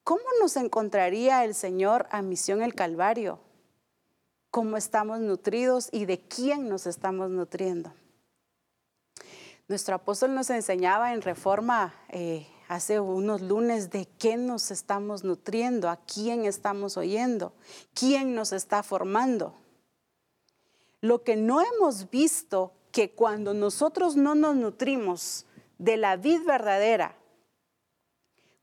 ¿cómo nos encontraría el Señor a Misión el Calvario? ¿Cómo estamos nutridos y de quién nos estamos nutriendo? Nuestro apóstol nos enseñaba en Reforma eh, hace unos lunes de qué nos estamos nutriendo, a quién estamos oyendo, quién nos está formando. Lo que no hemos visto que cuando nosotros no nos nutrimos de la vid verdadera,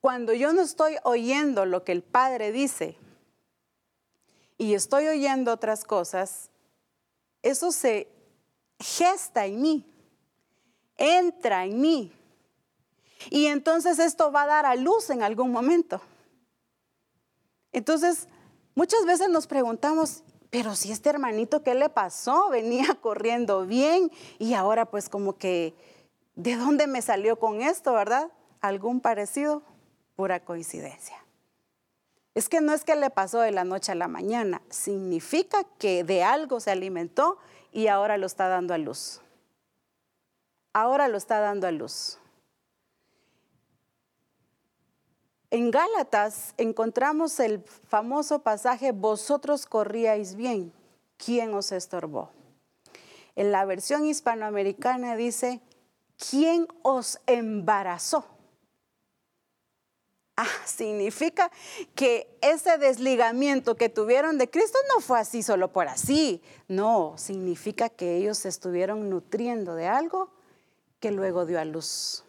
cuando yo no estoy oyendo lo que el Padre dice y estoy oyendo otras cosas, eso se gesta en mí, entra en mí. Y entonces esto va a dar a luz en algún momento. Entonces, muchas veces nos preguntamos, pero si este hermanito, ¿qué le pasó? Venía corriendo bien y ahora pues como que, ¿de dónde me salió con esto, verdad? ¿Algún parecido? pura coincidencia. Es que no es que le pasó de la noche a la mañana, significa que de algo se alimentó y ahora lo está dando a luz. Ahora lo está dando a luz. En Gálatas encontramos el famoso pasaje, vosotros corríais bien, ¿quién os estorbó? En la versión hispanoamericana dice, ¿quién os embarazó? Ah, significa que ese desligamiento que tuvieron de Cristo no fue así solo por así. No, significa que ellos se estuvieron nutriendo de algo que luego dio a luz.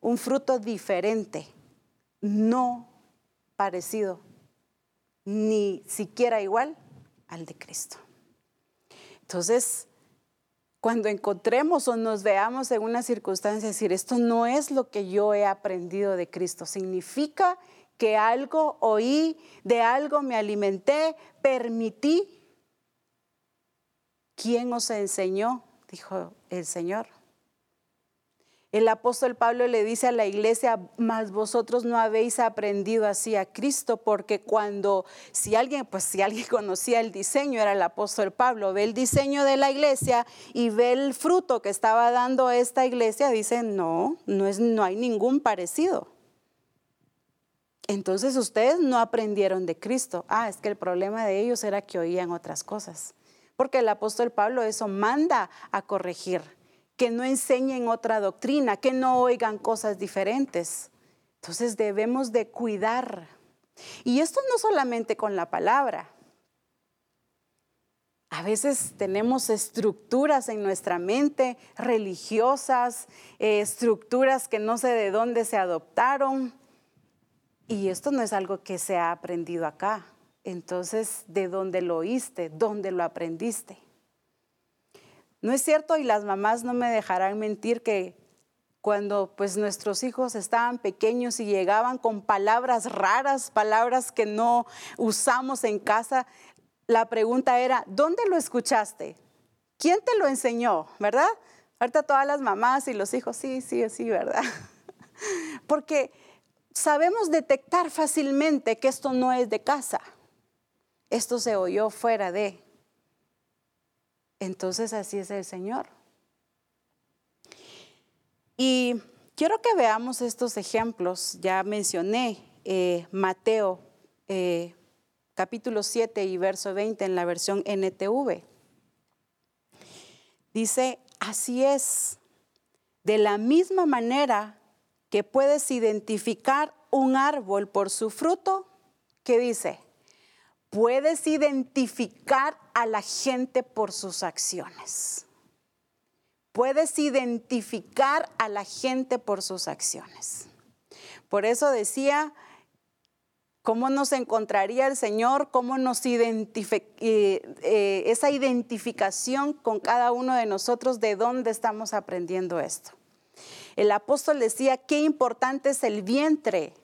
Un fruto diferente, no parecido, ni siquiera igual al de Cristo. Entonces, cuando encontremos o nos veamos en una circunstancia, decir, esto no es lo que yo he aprendido de Cristo, significa que algo oí, de algo me alimenté, permití. ¿Quién os enseñó? Dijo el Señor. El apóstol Pablo le dice a la iglesia, mas vosotros no habéis aprendido así a Cristo, porque cuando, si alguien, pues si alguien conocía el diseño, era el apóstol Pablo, ve el diseño de la iglesia y ve el fruto que estaba dando esta iglesia, dice, no, no, es, no hay ningún parecido. Entonces ustedes no aprendieron de Cristo. Ah, es que el problema de ellos era que oían otras cosas. Porque el apóstol Pablo eso manda a corregir que no enseñen otra doctrina, que no oigan cosas diferentes. Entonces debemos de cuidar. Y esto no solamente con la palabra. A veces tenemos estructuras en nuestra mente religiosas, eh, estructuras que no sé de dónde se adoptaron. Y esto no es algo que se ha aprendido acá. Entonces, ¿de dónde lo oíste? ¿Dónde lo aprendiste? No es cierto y las mamás no me dejarán mentir que cuando pues nuestros hijos estaban pequeños y llegaban con palabras raras, palabras que no usamos en casa, la pregunta era, ¿dónde lo escuchaste? ¿Quién te lo enseñó? ¿Verdad? Ahorita todas las mamás y los hijos, sí, sí, sí, ¿verdad? Porque sabemos detectar fácilmente que esto no es de casa. Esto se oyó fuera de entonces así es el Señor. Y quiero que veamos estos ejemplos. Ya mencioné eh, Mateo eh, capítulo 7 y verso 20 en la versión NTV. Dice, así es, de la misma manera que puedes identificar un árbol por su fruto, ¿qué dice? Puedes identificar a la gente por sus acciones. Puedes identificar a la gente por sus acciones. Por eso decía, ¿cómo nos encontraría el Señor? ¿Cómo nos identifica eh, eh, esa identificación con cada uno de nosotros? ¿De dónde estamos aprendiendo esto? El apóstol decía, qué importante es el vientre.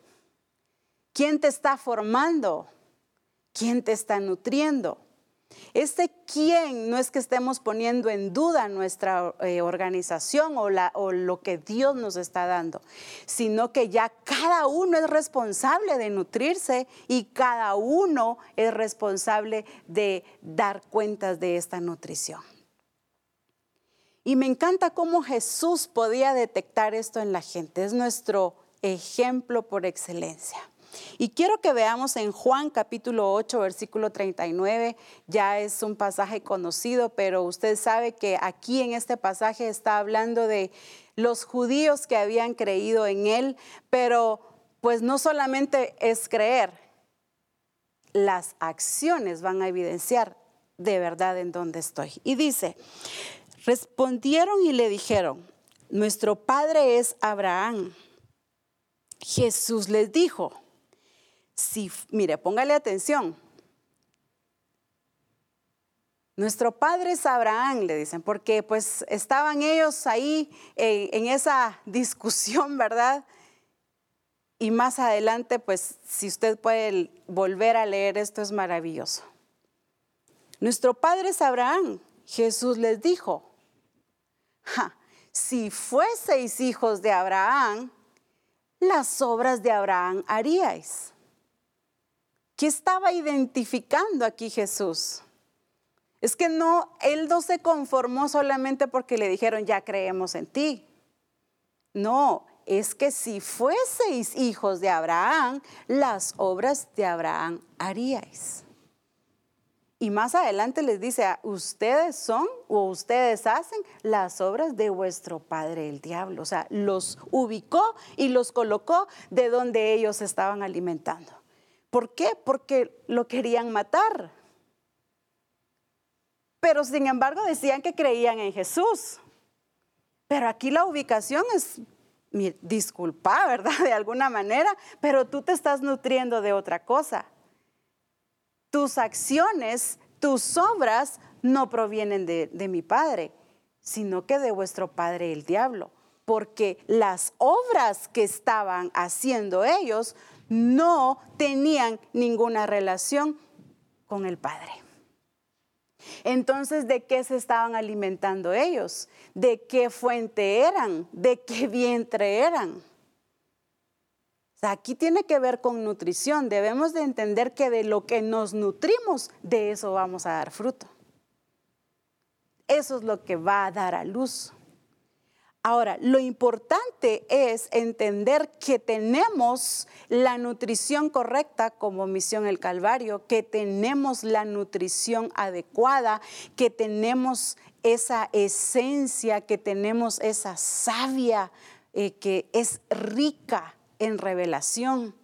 ¿Quién te está formando? ¿Quién te está nutriendo? Este quién no es que estemos poniendo en duda nuestra eh, organización o, o lo que Dios nos está dando, sino que ya cada uno es responsable de nutrirse y cada uno es responsable de dar cuentas de esta nutrición. Y me encanta cómo Jesús podía detectar esto en la gente. Es nuestro ejemplo por excelencia. Y quiero que veamos en Juan capítulo 8, versículo 39, ya es un pasaje conocido, pero usted sabe que aquí en este pasaje está hablando de los judíos que habían creído en él, pero pues no solamente es creer, las acciones van a evidenciar de verdad en dónde estoy. Y dice, respondieron y le dijeron, nuestro padre es Abraham. Jesús les dijo, si, mire, póngale atención. Nuestro padre es Abraham, le dicen, porque pues estaban ellos ahí en, en esa discusión, ¿verdad? Y más adelante, pues si usted puede volver a leer esto es maravilloso. Nuestro padre es Abraham. Jesús les dijo, si fueseis hijos de Abraham, las obras de Abraham haríais. ¿Qué estaba identificando aquí Jesús? Es que no, él no se conformó solamente porque le dijeron, ya creemos en ti. No, es que si fueseis hijos de Abraham, las obras de Abraham haríais. Y más adelante les dice, ah, ustedes son o ustedes hacen las obras de vuestro padre el diablo. O sea, los ubicó y los colocó de donde ellos estaban alimentando. ¿Por qué? Porque lo querían matar. Pero sin embargo decían que creían en Jesús. Pero aquí la ubicación es, disculpa, ¿verdad? De alguna manera, pero tú te estás nutriendo de otra cosa tus acciones, tus obras no provienen de, mi Padre, sino que de vuestro Padre el diablo. Porque las obras que estaban haciendo ellos no tenían ninguna relación con el Padre. Entonces, ¿de qué se estaban alimentando ellos? ¿De qué fuente eran? ¿De qué vientre eran? aquí tiene que ver con nutrición. Debemos de entender que de lo que nos nutrimos, de eso vamos a dar fruto. Eso es lo que va a dar a luz. Ahora, lo importante es entender que tenemos la nutrición correcta como misión el Calvario, que tenemos la nutrición adecuada, que tenemos esa esencia, que tenemos esa savia eh, que es rica en revelación.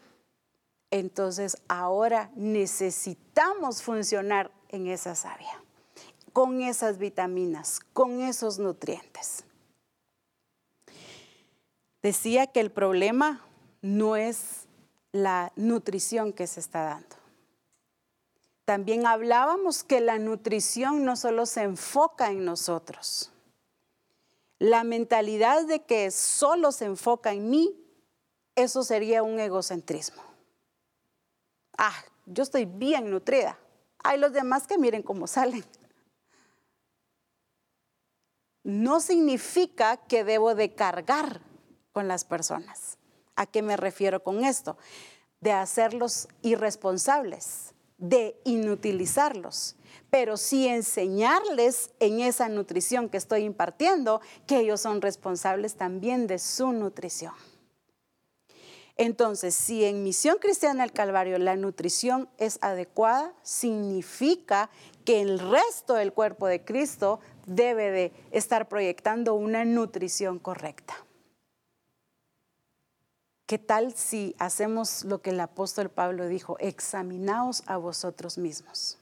Entonces ahora necesitamos funcionar en esa savia, con esas vitaminas, con esos nutrientes. Decía que el problema no es la nutrición que se está dando. También hablábamos que la nutrición no solo se enfoca en nosotros. La mentalidad de que solo se enfoca en mí eso sería un egocentrismo. Ah, yo estoy bien nutrida. Hay los demás que miren cómo salen. No significa que debo de cargar con las personas. ¿A qué me refiero con esto? De hacerlos irresponsables, de inutilizarlos, pero sí enseñarles en esa nutrición que estoy impartiendo que ellos son responsables también de su nutrición. Entonces, si en Misión Cristiana del Calvario la nutrición es adecuada, significa que el resto del cuerpo de Cristo debe de estar proyectando una nutrición correcta. ¿Qué tal si hacemos lo que el apóstol Pablo dijo? Examinaos a vosotros mismos.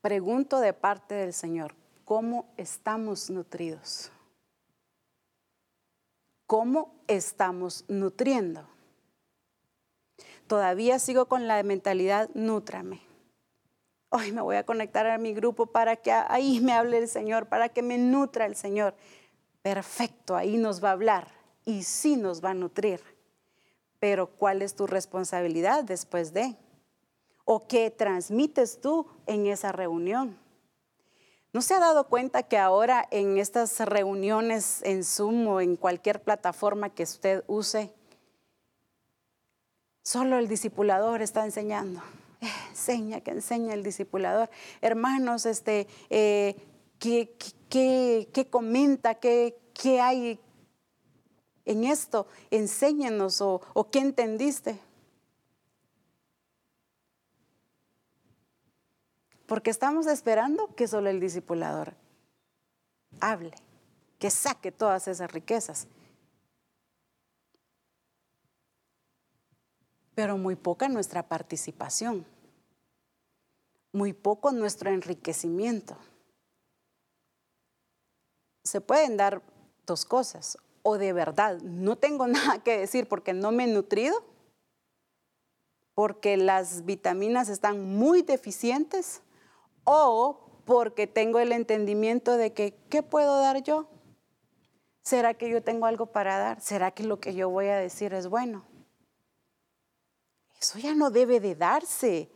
Pregunto de parte del Señor, ¿cómo estamos nutridos? cómo estamos nutriendo. Todavía sigo con la mentalidad, nútrame. Hoy me voy a conectar a mi grupo para que ahí me hable el Señor, para que me nutra el Señor. Perfecto, ahí nos va a hablar y sí nos va a nutrir. Pero ¿cuál es tu responsabilidad después de? ¿O qué transmites tú en esa reunión? ¿No se ha dado cuenta que ahora en estas reuniones en Zoom o en cualquier plataforma que usted use, solo el discipulador está enseñando? Enseña, que enseña el discipulador. Hermanos, este, eh, ¿qué, comenta? ¿Qué, hay en esto, enséñanos o, o qué entendiste. Porque estamos esperando que solo el discipulador hable, que saque todas esas riquezas. Pero muy poca nuestra participación, muy poco nuestro enriquecimiento. Se pueden dar dos cosas, o de verdad no tengo nada que decir porque no me he nutrido, porque las vitaminas están muy deficientes, o porque tengo el entendimiento de que, ¿qué puedo dar yo? ¿Será que yo tengo algo para dar? ¿Será que lo que yo voy a decir es bueno? Eso ya no debe de darse,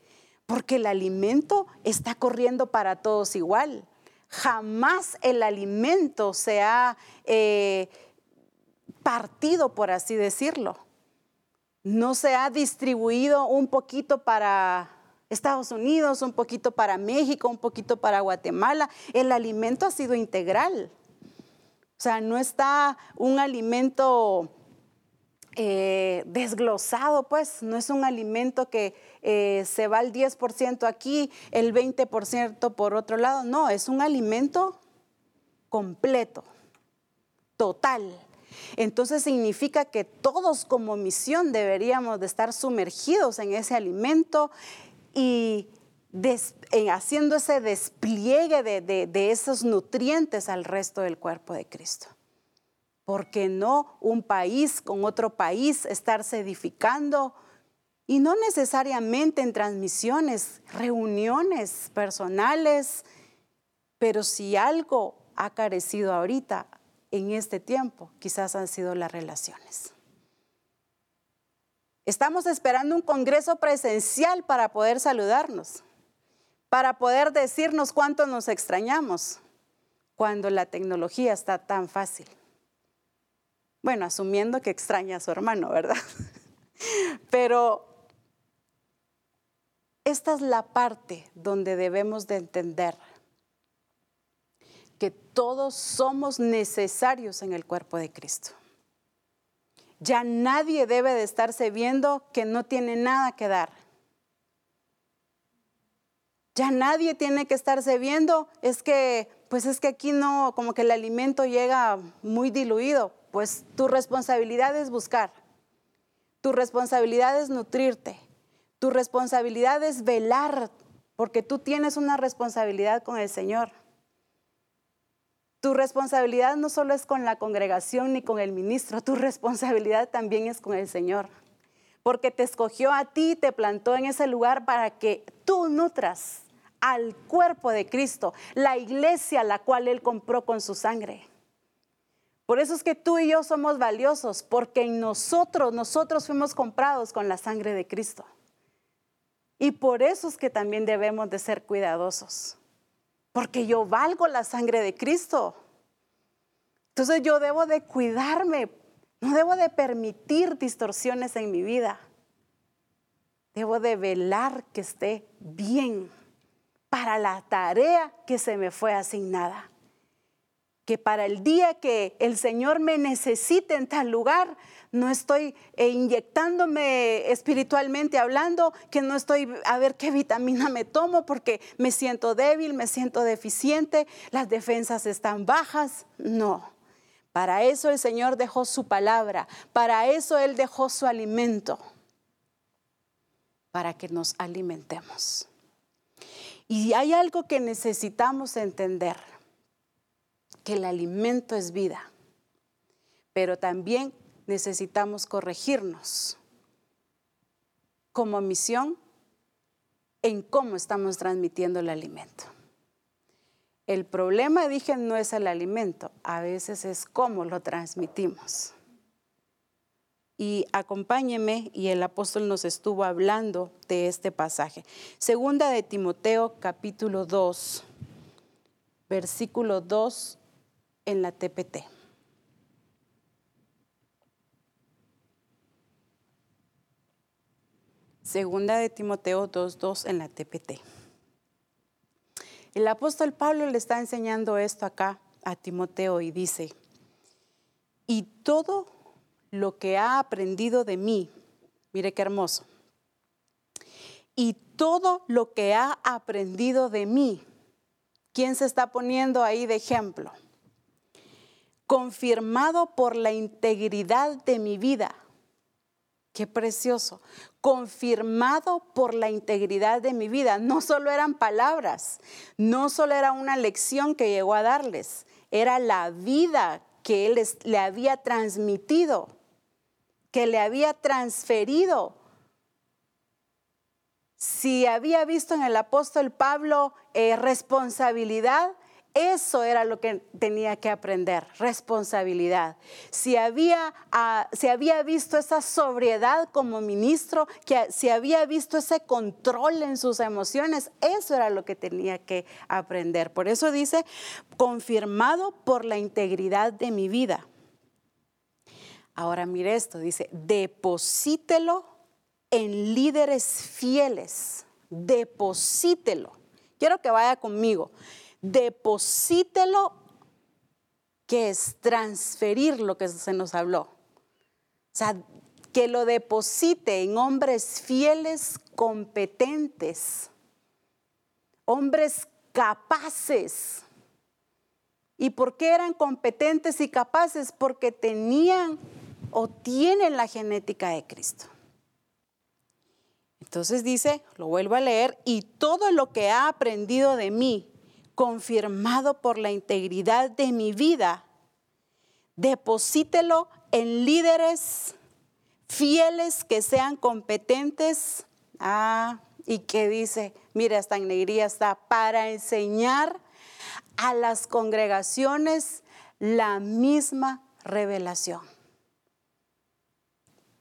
porque el alimento está corriendo para todos igual. Jamás el alimento se ha eh, partido, por así decirlo. No se ha distribuido un poquito para Estados Unidos, un poquito para México, un poquito para Guatemala. El alimento ha sido integral. O sea, no está un alimento eh, desglosado, pues, no es un alimento que eh, se va al 10% aquí, el 20% por otro lado. No, es un alimento completo, total. Entonces significa que todos como misión deberíamos de estar sumergidos en ese alimento, y haciendo ese despliegue de, esos nutrientes al resto del cuerpo de Cristo. Porque no un país con otro país estarse edificando y no necesariamente en transmisiones, reuniones personales, pero si algo ha carecido ahorita en este tiempo, quizás han sido las relaciones. Estamos esperando un congreso presencial para poder saludarnos, para poder decirnos cuánto nos extrañamos cuando la tecnología está tan fácil. Bueno, asumiendo que extraña a su hermano, ¿verdad? Pero esta es la parte donde debemos de entender que todos somos necesarios en el cuerpo de Cristo. Ya nadie debe de estarse viendo que no tiene nada que dar. Ya nadie tiene que estarse viendo, es que, pues es que aquí no, como que el alimento llega muy diluido. Pues tu responsabilidad es buscar. Tu responsabilidad es nutrirte. Tu responsabilidad es velar, porque tú tienes una responsabilidad con el Señor. Tu responsabilidad no solo es con la congregación ni con el ministro, tu responsabilidad también es con el Señor. Porque te escogió a ti, te plantó en ese lugar para que tú nutras al cuerpo de Cristo, la iglesia la cual Él compró con su sangre. Por eso es que tú y yo somos valiosos, porque en nosotros, nosotros fuimos comprados con la sangre de Cristo. Y por eso es que también debemos de ser cuidadosos porque yo valgo la sangre de Cristo. Entonces yo debo de cuidarme, no debo de permitir distorsiones en mi vida. Debo de velar que esté bien para la tarea que se me fue asignada. Que para el día que el Señor me necesite en tal lugar, no estoy eh, inyectándome espiritualmente hablando, que no estoy a ver qué vitamina me tomo porque me siento débil, me siento deficiente, las defensas están bajas. No. Para eso el Señor dejó su palabra, para eso Él dejó su alimento, para que nos alimentemos. Y hay algo que necesitamos entender, que el alimento es vida, pero también necesitamos corregirnos como misión en cómo estamos transmitiendo el alimento. El problema, dije, no es el alimento, a veces es cómo lo transmitimos. Y acompáñeme, y el apóstol nos estuvo hablando de este pasaje. Segunda de Timoteo, capítulo 2, versículo 2 en la TPT. Segunda de Timoteo 2.2 en la TPT. El apóstol Pablo le está enseñando esto acá a Timoteo y dice, y todo lo que ha aprendido de mí. Mire qué hermoso. Y todo lo que ha aprendido de mí. ¿Quién se está poniendo ahí de ejemplo? Confirmado por la integridad de mi vida. Qué precioso. Confirmado por la integridad de mi vida. No solo eran palabras, no solo era una lección que llegó a darles, era la vida que él le había transmitido, que le había transferido. Si había visto en el apóstol Pablo eh, responsabilidad, eso era lo que tenía que aprender, responsabilidad. Si había, ah, había visto esa sobriedad como ministro, que si había visto ese control en sus emociones, eso era lo que tenía que aprender. Por eso dice, confirmado por la integridad de mi vida. Ahora mire esto, dice, deposítelo en líderes fieles, deposítelo. Quiero que vaya conmigo deposítelo, que es transferir lo que se nos habló. O sea, que lo deposite en hombres fieles, competentes, hombres capaces. ¿Y por qué eran competentes y capaces? Porque tenían o tienen la genética de Cristo. Entonces dice, lo vuelvo a leer, y todo lo que ha aprendido de mí confirmado por la integridad de mi vida, deposítelo en líderes fieles que sean competentes. Ah, y que dice, mira, esta negría está para enseñar a las congregaciones la misma revelación.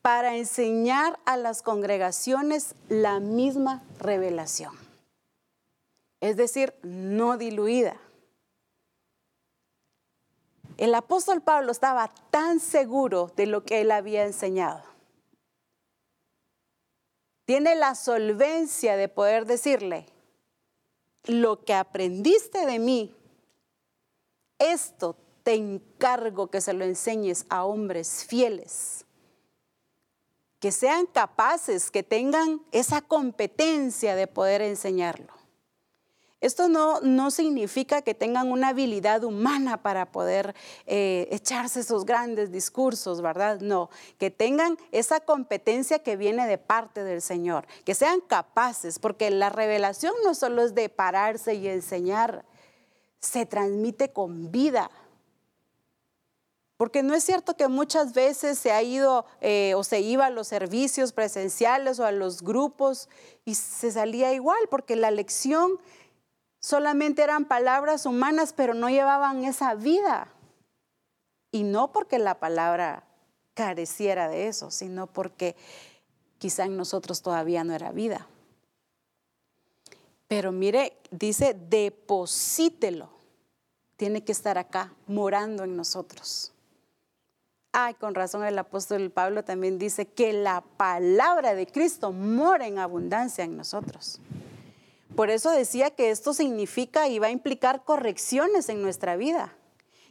Para enseñar a las congregaciones la misma revelación es decir, no diluida. El apóstol Pablo estaba tan seguro de lo que él había enseñado. Tiene la solvencia de poder decirle, lo que aprendiste de mí, esto te encargo que se lo enseñes a hombres fieles, que sean capaces, que tengan esa competencia de poder enseñarlo. Esto no, no significa que tengan una habilidad humana para poder eh, echarse esos grandes discursos, ¿verdad? No, que tengan esa competencia que viene de parte del Señor, que sean capaces, porque la revelación no solo es de pararse y enseñar, se transmite con vida. Porque no es cierto que muchas veces se ha ido eh, o se iba a los servicios presenciales o a los grupos y se salía igual, porque la lección solamente eran palabras humanas, pero no llevaban esa vida. Y no porque la palabra careciera de eso, sino porque quizá en nosotros todavía no era vida. Pero mire, dice, deposítelo. Tiene que estar acá, morando en nosotros. Ay, con razón el apóstol Pablo también dice que la palabra de Cristo mora en abundancia en nosotros. Por eso decía que esto significa y va a implicar correcciones en nuestra vida.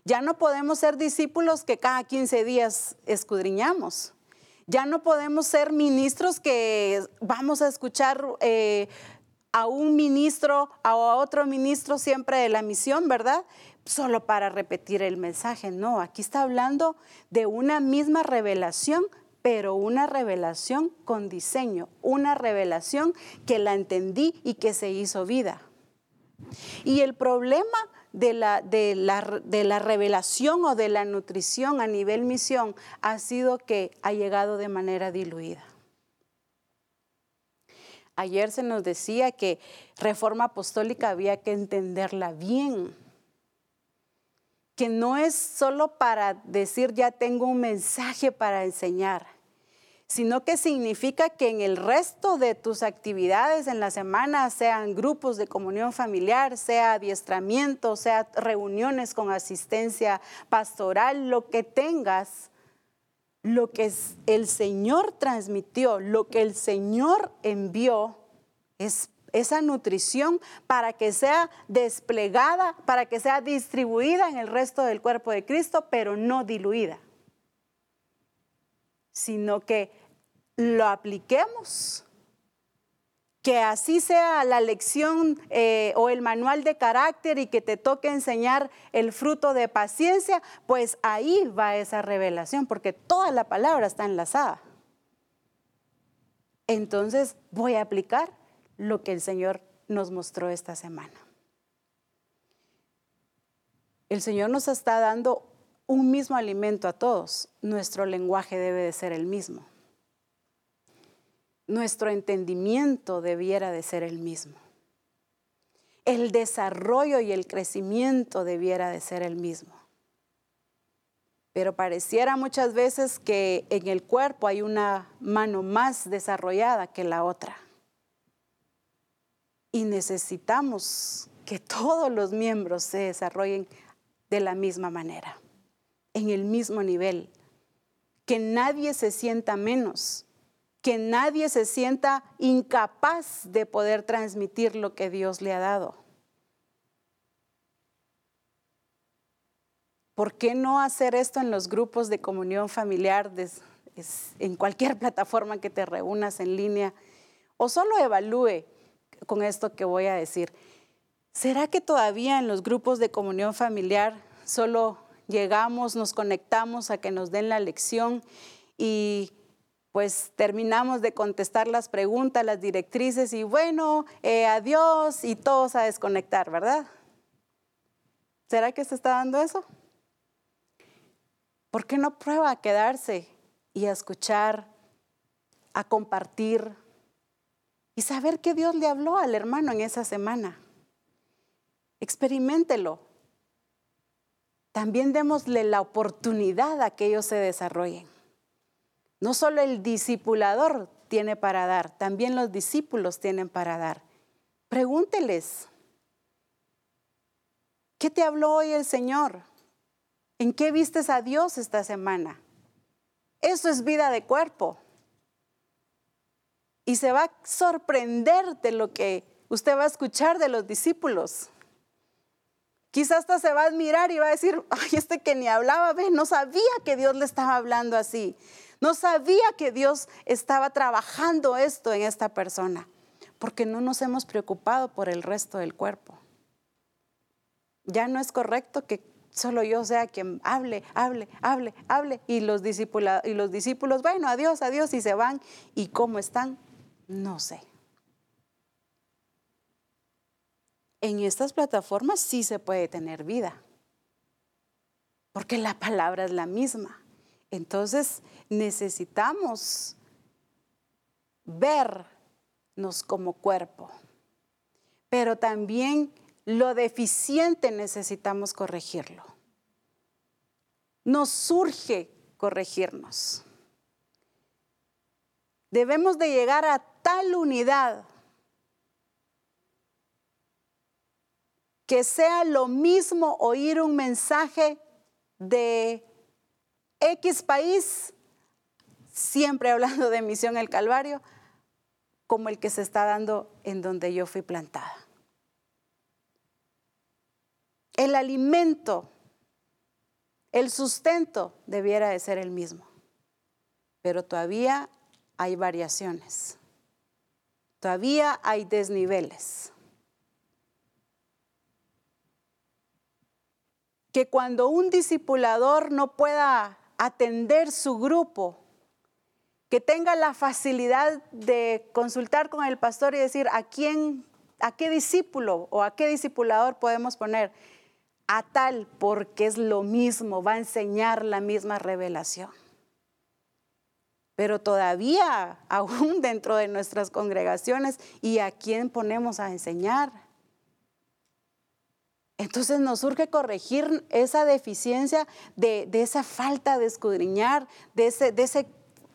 Ya no podemos ser discípulos que cada 15 días escudriñamos. Ya no podemos ser ministros que vamos a escuchar eh, a un ministro, a otro ministro siempre de la misión, ¿verdad? Solo para repetir el mensaje. No, aquí está hablando de una misma revelación pero una revelación con diseño, una revelación que la entendí y que se hizo vida. Y el problema de la, de la, revelación o de la nutrición a nivel misión ha sido que ha llegado de manera diluida. Ayer se nos decía que reforma apostólica había que entenderla bien que no es solo para decir ya tengo un mensaje para enseñar, sino que significa que en el resto de tus actividades en la semana, sean grupos de comunión familiar, sea adiestramiento, sea reuniones con asistencia pastoral, lo que tengas, lo que el Señor transmitió, lo que el Señor envió, es esa nutrición para que sea desplegada, para que sea distribuida en el resto del cuerpo de Cristo, pero no diluida. sino que lo apliquemos. Que así sea la lección eh, o el manual de carácter y que te toque enseñar el fruto de paciencia, pues ahí va esa revelación, porque toda la palabra está enlazada. Entonces voy a aplicar lo que el Señor nos mostró esta semana. El Señor nos está dando un mismo alimento a todos. Nuestro lenguaje debe de ser el mismo. Nuestro entendimiento debiera de ser el mismo. El desarrollo y el crecimiento debiera de ser el mismo. Pero pareciera muchas veces que en el cuerpo hay una mano más desarrollada que la otra. Y necesitamos que todos los miembros se desarrollen de la misma manera, en el mismo nivel, que nadie se sienta menos, que nadie se sienta incapaz de poder transmitir lo que Dios le ha dado. ¿Por qué no hacer esto en los grupos de comunión familiar, en cualquier plataforma que te reúnas en línea? O solo evalúe con esto que voy a decir. ¿Será que todavía en los grupos de comunión familiar solo llegamos, nos conectamos a que nos den la lección y pues terminamos de contestar las preguntas, las directrices y bueno, eh, adiós y todos a desconectar, ¿verdad? ¿Será que se está dando eso? ¿Por qué no prueba a quedarse y a escuchar, a compartir y saber que Dios le habló al hermano en esa semana? Experimentelo. También démosle la oportunidad a que ellos se desarrollen. No solo el discipulador tiene para dar, también los discípulos tienen para dar. Pregúnteles, ¿qué te habló hoy el Señor? ¿En qué vistes a Dios esta semana? Eso es vida de cuerpo. Y se va a sorprender de lo que usted va a escuchar de los discípulos. Quizás hasta se va a admirar y va a decir, ay, este que ni hablaba, ve, no sabía que Dios le estaba hablando así. No sabía que Dios estaba trabajando esto en esta persona, porque no nos hemos preocupado por el resto del cuerpo. Ya no es correcto que solo yo sea quien hable, hable, hable, hable, y los, y los discípulos, bueno, adiós, adiós, y se van. ¿Y cómo están? No sé. En estas plataformas sí se puede tener vida, porque la palabra es la misma. Entonces necesitamos vernos como cuerpo, pero también lo deficiente necesitamos corregirlo. Nos surge corregirnos. Debemos de llegar a tal unidad que sea lo mismo oír un mensaje de X país, siempre hablando de misión el Calvario, como el que se está dando en donde yo fui plantada. El alimento, el sustento debiera de ser el mismo, pero todavía hay variaciones, todavía hay desniveles. Que cuando un discipulador no pueda atender su grupo, que tenga la facilidad de consultar con el pastor y decir a quién, a qué discípulo o a qué discipulador podemos poner a tal porque es lo mismo, va a enseñar la misma revelación. Pero todavía, aún dentro de nuestras congregaciones, ¿y a quién ponemos a enseñar? Entonces nos surge corregir esa deficiencia de, esa falta de escudriñar, de ese, de ese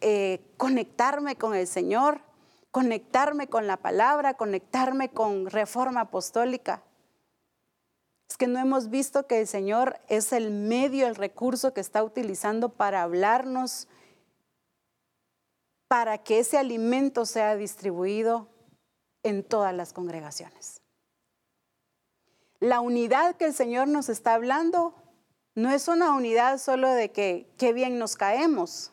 eh, conectarme con el Señor, conectarme con la palabra, conectarme con reforma apostólica. Es que no hemos visto que el Señor es el medio, el recurso que está utilizando para hablarnos, para que ese alimento sea distribuido en todas las congregaciones. La unidad que el Señor nos está hablando no es una unidad solo de que qué bien nos caemos.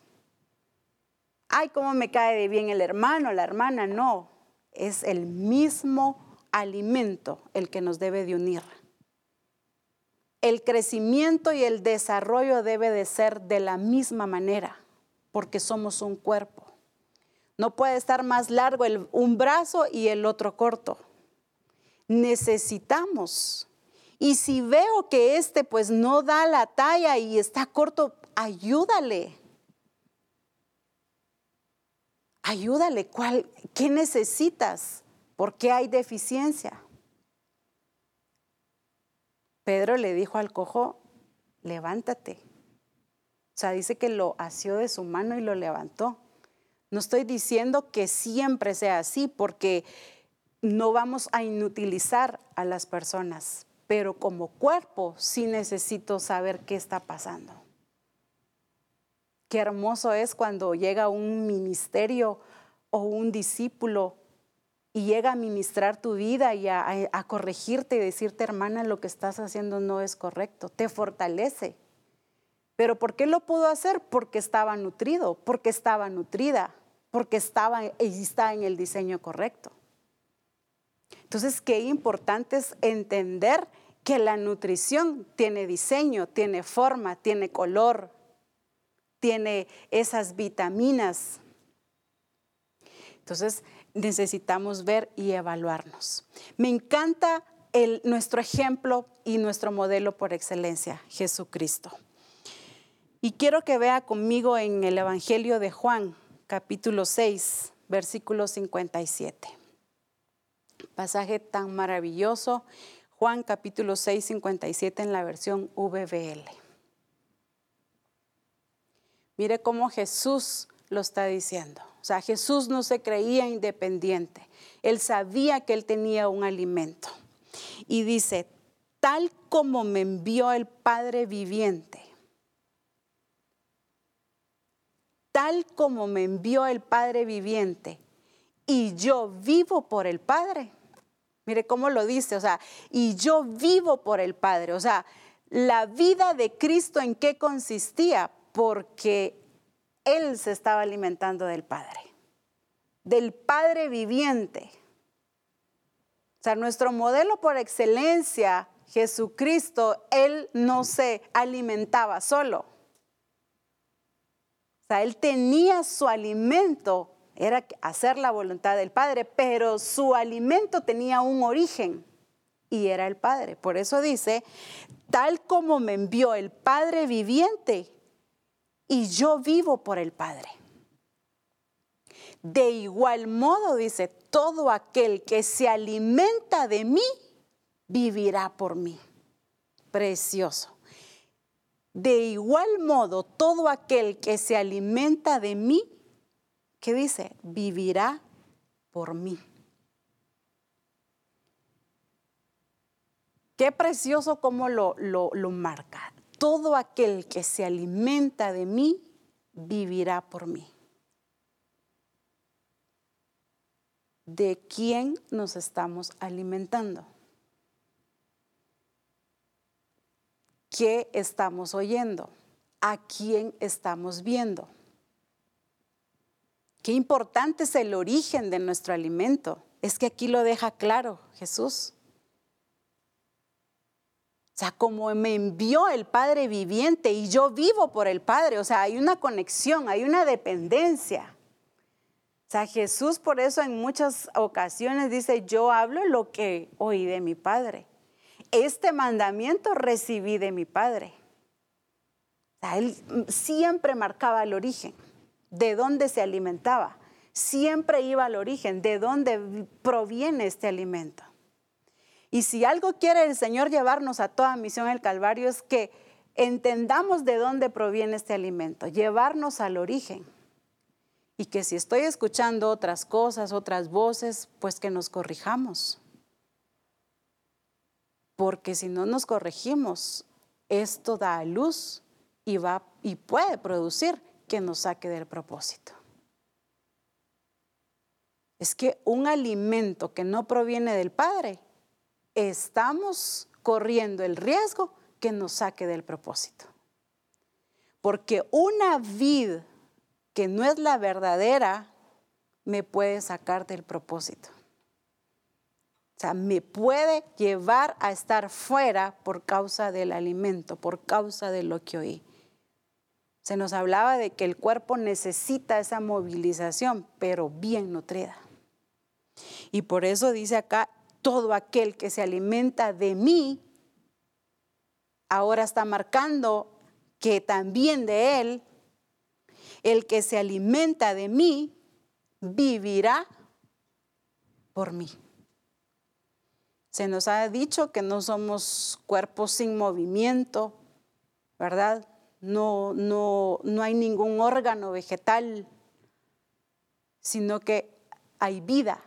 ay, cómo me cae de bien el hermano, la hermana, no. Es el mismo alimento el que nos debe de unir. El crecimiento y el desarrollo debe de ser de la misma manera, porque somos un cuerpo. No puede estar más largo un brazo y el otro corto. Necesitamos. Y si veo que este pues no da la talla y está corto, ayúdale. Ayúdale, ¿cuál, ¿qué necesitas? ¿Por qué hay deficiencia? Pedro le dijo al cojo, levántate. O sea, dice que lo asió de su mano y lo levantó. No estoy diciendo que siempre sea así, porque no vamos a inutilizar a las personas, pero como cuerpo sí necesito saber qué está pasando. Qué hermoso es cuando llega un ministerio o un discípulo y llega a ministrar tu vida y a, corregirte y decirte, hermana, lo que estás haciendo no es correcto. Te fortalece. Pero ¿por qué lo pudo hacer? Porque estaba nutrido, porque estaba nutrida porque estaba está en el diseño correcto. Entonces, qué importante es entender que la nutrición tiene diseño, tiene forma, tiene color, tiene esas vitaminas. Entonces, necesitamos ver y evaluarnos. Me encanta el, nuestro ejemplo y nuestro modelo por excelencia, Jesucristo. Y quiero que vea conmigo en el Evangelio de Juan, capítulo 6, versículo 57. Pasaje tan maravilloso, Juan capítulo 6, 57 en la versión VBL. Mire cómo Jesús lo está diciendo. O sea, Jesús no se creía independiente. Él sabía que él tenía un alimento. Y dice, tal como me envió el Padre viviente, tal como me envió el Padre viviente y yo vivo por el Padre. Mire cómo lo dice, o sea, y yo vivo por el Padre. O sea, la vida de Cristo en qué consistía? Porque Él se estaba alimentando del Padre, del Padre viviente. O sea, nuestro modelo por excelencia, Jesucristo, Él no se alimentaba solo él tenía su alimento, era hacer la voluntad del Padre, pero su alimento tenía un origen y era el Padre. Por eso dice, tal como me envió el Padre viviente y yo vivo por el Padre. De igual modo, dice, todo aquel que se alimenta de mí, vivirá por mí. Precioso. De igual modo, todo aquel que se alimenta de mí, ¿qué dice? Vivirá por mí. Qué precioso como lo, lo, lo marca. Todo aquel que se alimenta de mí, vivirá por mí. ¿De quién nos estamos alimentando? ¿Qué estamos oyendo? ¿A quién estamos viendo? Qué importante es el origen de nuestro alimento. Es que aquí lo deja claro Jesús. O sea, como me envió el Padre viviente y yo vivo por el Padre, o sea, hay una conexión, hay una dependencia. O sea, Jesús por eso en muchas ocasiones dice, yo hablo lo que oí de mi Padre este mandamiento recibí de mi padre. él siempre marcaba el origen, de dónde se alimentaba. Siempre iba al origen, de dónde proviene este alimento. Y si algo quiere el Señor llevarnos a toda misión el Calvario es que entendamos de dónde proviene este alimento, llevarnos al origen. Y que si estoy escuchando otras cosas, otras voces, pues que nos corrijamos porque si no nos corregimos, esto da a luz y, va, y puede producir que nos saque del propósito. Es que un alimento que no proviene del Padre, estamos corriendo el riesgo que nos saque del propósito. Porque una vid que no es la verdadera, me puede sacar del propósito. Me puede llevar a estar fuera por causa del alimento, por causa de lo que oí. Se nos hablaba de que el cuerpo necesita esa movilización, pero bien nutrida. Y por eso dice acá, todo aquel que se alimenta de mí, ahora está marcando que también de él, el que se alimenta de mí, vivirá por mí. Se nos ha dicho que no somos cuerpos sin movimiento, ¿verdad? no, no, no hay ningún órgano vegetal, sino que hay vida.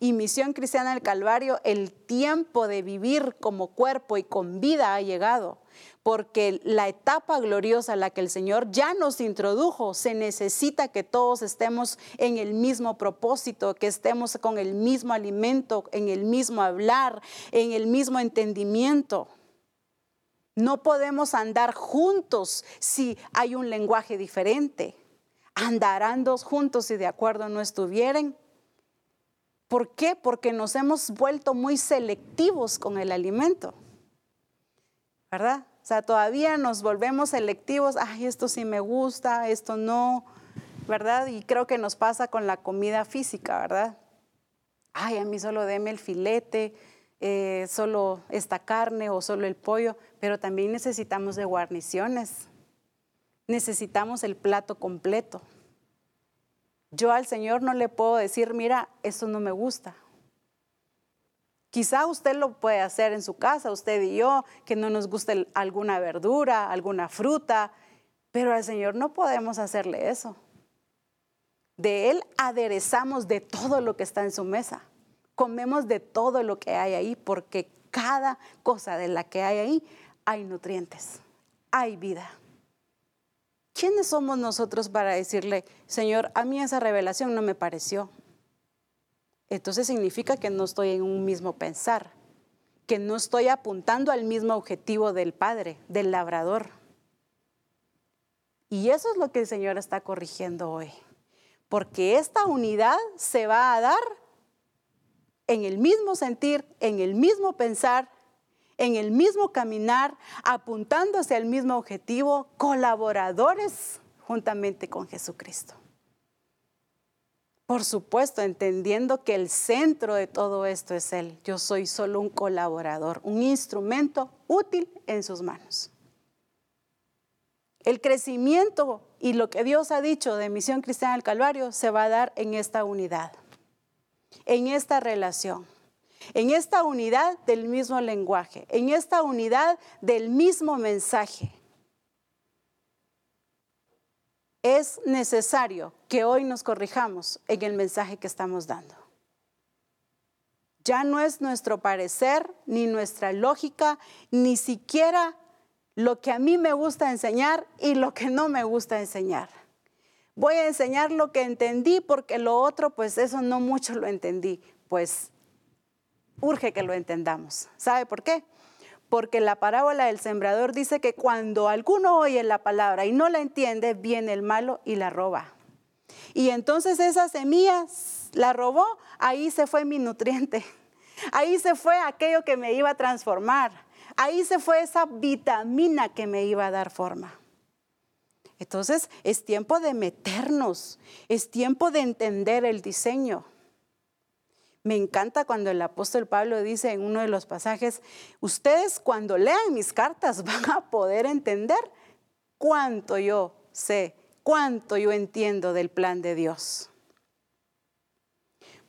Y Misión Cristiana del Calvario, el tiempo de vivir como cuerpo y con vida ha llegado, porque la etapa gloriosa a la que el Señor ya nos introdujo, se necesita que todos estemos en el mismo propósito, que estemos con el mismo alimento, en el mismo hablar, en el mismo entendimiento. No podemos andar juntos si hay un lenguaje diferente. Andarán dos juntos si de acuerdo no estuvieran. ¿Por qué? Porque nos hemos vuelto muy selectivos con el alimento. ¿Verdad? O sea, todavía nos volvemos selectivos. Ay, esto sí me gusta, esto no. ¿Verdad? Y creo que nos pasa con la comida física, ¿verdad? Ay, a mí solo deme el filete, eh, solo esta carne o solo el pollo pero también necesitamos de guarniciones. Necesitamos el plato completo. Yo al Señor no le puedo decir, mira, eso no me gusta. Quizá usted lo puede hacer en su casa, usted y yo, que no nos guste alguna verdura, alguna fruta, pero al Señor no podemos hacerle eso. De Él aderezamos de todo lo que está en su mesa. Comemos de todo lo que hay ahí, porque cada cosa de la que hay ahí hay nutrientes, hay vida. ¿Quiénes somos nosotros para decirle, Señor, a mí esa revelación no me pareció? Entonces significa que no estoy en un mismo pensar, que no estoy apuntando al mismo objetivo del Padre, del labrador. Y eso es lo que el Señor está corrigiendo hoy. Porque esta unidad se va a dar en el mismo sentir, en el mismo pensar, en el mismo caminar, apuntándose al mismo objetivo, colaboradores juntamente con Jesucristo. Por supuesto, entendiendo que el centro de todo esto es Él. Yo soy solo un colaborador, un instrumento útil en sus manos. El crecimiento y lo que Dios ha dicho de Misión Cristiana del Calvario se va a dar en esta unidad, en esta relación en esta unidad del mismo lenguaje, en esta unidad del mismo mensaje. Es necesario que hoy nos corrijamos en el mensaje que estamos dando. Ya no es nuestro parecer, ni nuestra lógica, ni siquiera lo que a mí me gusta enseñar y lo que no me gusta enseñar. Voy a enseñar lo que entendí porque lo otro, pues eso no mucho lo entendí. Pues urge que lo entendamos. ¿Sabe por qué? Porque la parábola del sembrador dice que cuando alguno oye la palabra y no la entiende, viene el malo y la roba. Y entonces esa semilla la robó, ahí se fue mi nutriente. Ahí se fue aquello que me iba a transformar. Ahí se fue esa vitamina que me iba a dar forma. Entonces es tiempo de meternos, es tiempo de entender el diseño. Me encanta cuando el apóstol Pablo dice en uno de los pasajes, ustedes cuando lean mis cartas van a poder entender cuánto yo sé, cuánto yo entiendo del plan de Dios.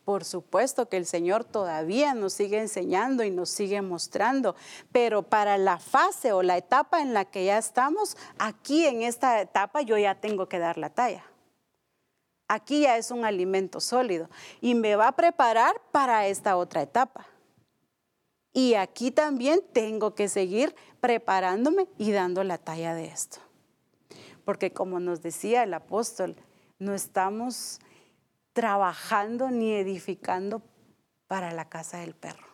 Por supuesto que el Señor todavía nos sigue enseñando y nos sigue mostrando, pero para la fase o la etapa en la que ya estamos, aquí en esta etapa yo ya tengo que dar la talla. Aquí ya es un alimento sólido y me va a preparar para esta otra etapa. Y aquí también tengo que seguir preparándome y dando la talla de esto. Porque como nos decía el apóstol, no estamos trabajando ni edificando para la casa del perro.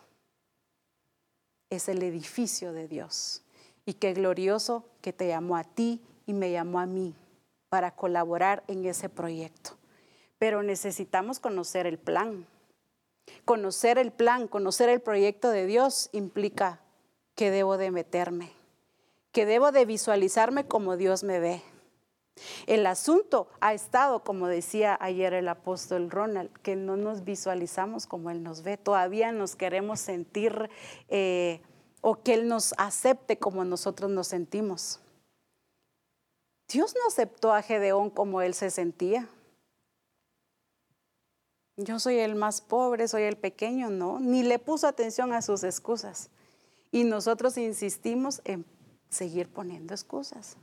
Es el edificio de Dios. Y qué glorioso que te llamó a ti y me llamó a mí para colaborar en ese proyecto. Pero necesitamos conocer el plan. Conocer el plan, conocer el proyecto de Dios implica que debo de meterme, que debo de visualizarme como Dios me ve. El asunto ha estado, como decía ayer el apóstol Ronald, que no nos visualizamos como Él nos ve. Todavía nos queremos sentir eh, o que Él nos acepte como nosotros nos sentimos. Dios no aceptó a Gedeón como Él se sentía. Yo soy el más pobre, soy el pequeño, no, ni le puso atención a sus excusas. Y nosotros insistimos en seguir poniendo excusas.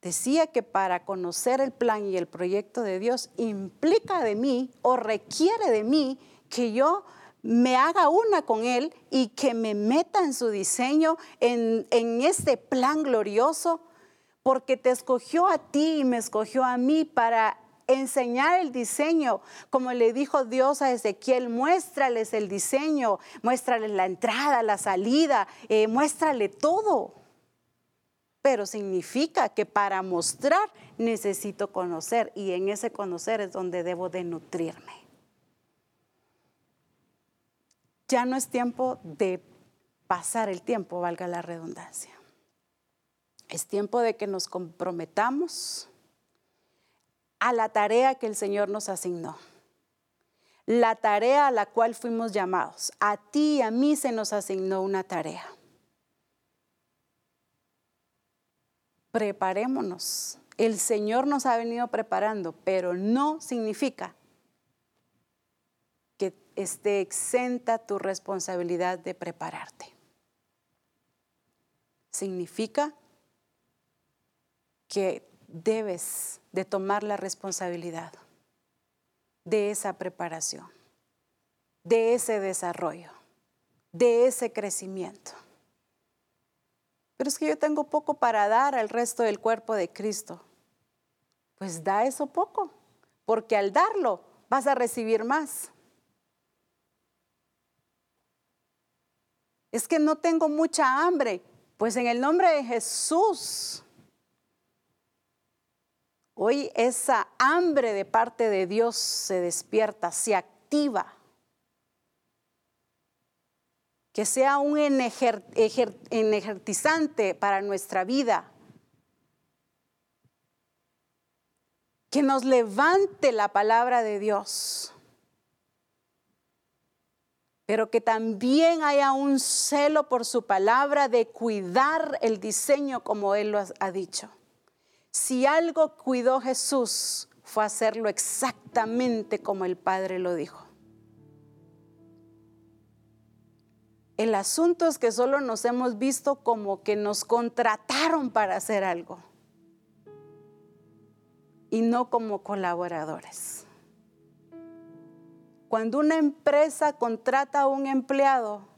Decía que para conocer el plan y el proyecto de Dios implica de mí o requiere de mí que yo me haga una con Él y que me meta en su diseño, en, en este plan glorioso, porque te escogió a ti y me escogió a mí para enseñar el diseño, como le dijo Dios a Ezequiel, muéstrales el diseño, muéstrales la entrada, la salida, eh, muéstrale todo. Pero significa que para mostrar necesito conocer y en ese conocer es donde debo de nutrirme. Ya no es tiempo de pasar el tiempo, valga la redundancia. Es tiempo de que nos comprometamos a la tarea que el Señor nos asignó. La tarea a la cual fuimos llamados. A ti y a mí se nos asignó una tarea. Preparémonos. El Señor nos ha venido preparando, pero no significa que esté exenta tu responsabilidad de prepararte. Significa que debes de tomar la responsabilidad de esa preparación, de ese desarrollo, de ese crecimiento. Pero es que yo tengo poco para dar al resto del cuerpo de Cristo. Pues da eso poco, porque al darlo vas a recibir más. Es que no tengo mucha hambre. Pues en el nombre de Jesús, Hoy esa hambre de parte de Dios se despierta, se activa. Que sea un energizante para nuestra vida. Que nos levante la palabra de Dios. Pero que también haya un celo por su palabra de cuidar el diseño como Él lo ha dicho. Si algo cuidó Jesús fue hacerlo exactamente como el Padre lo dijo. El asunto es que solo nos hemos visto como que nos contrataron para hacer algo y no como colaboradores. Cuando una empresa contrata a un empleado,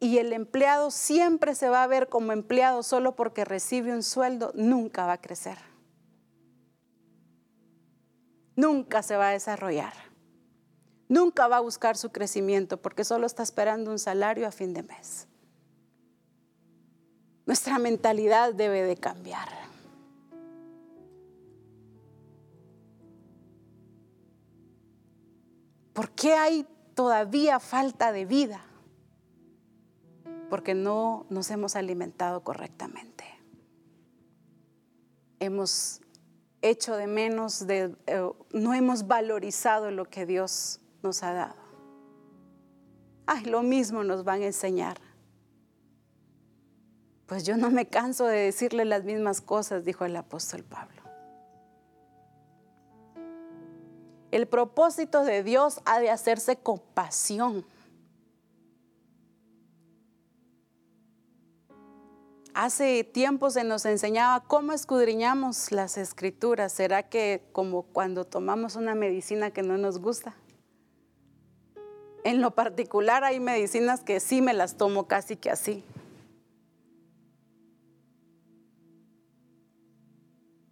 y el empleado siempre se va a ver como empleado solo porque recibe un sueldo, nunca va a crecer. Nunca se va a desarrollar. Nunca va a buscar su crecimiento porque solo está esperando un salario a fin de mes. Nuestra mentalidad debe de cambiar. ¿Por qué hay todavía falta de vida? Porque no nos hemos alimentado correctamente. Hemos hecho de menos, de, eh, no hemos valorizado lo que Dios nos ha dado. Ay, lo mismo nos van a enseñar. Pues yo no me canso de decirle las mismas cosas, dijo el apóstol Pablo. El propósito de Dios ha de hacerse compasión Hace tiempo se nos enseñaba cómo escudriñamos las escrituras. ¿Será que como cuando tomamos una medicina que no nos gusta? En lo particular hay medicinas que sí me las tomo casi que así.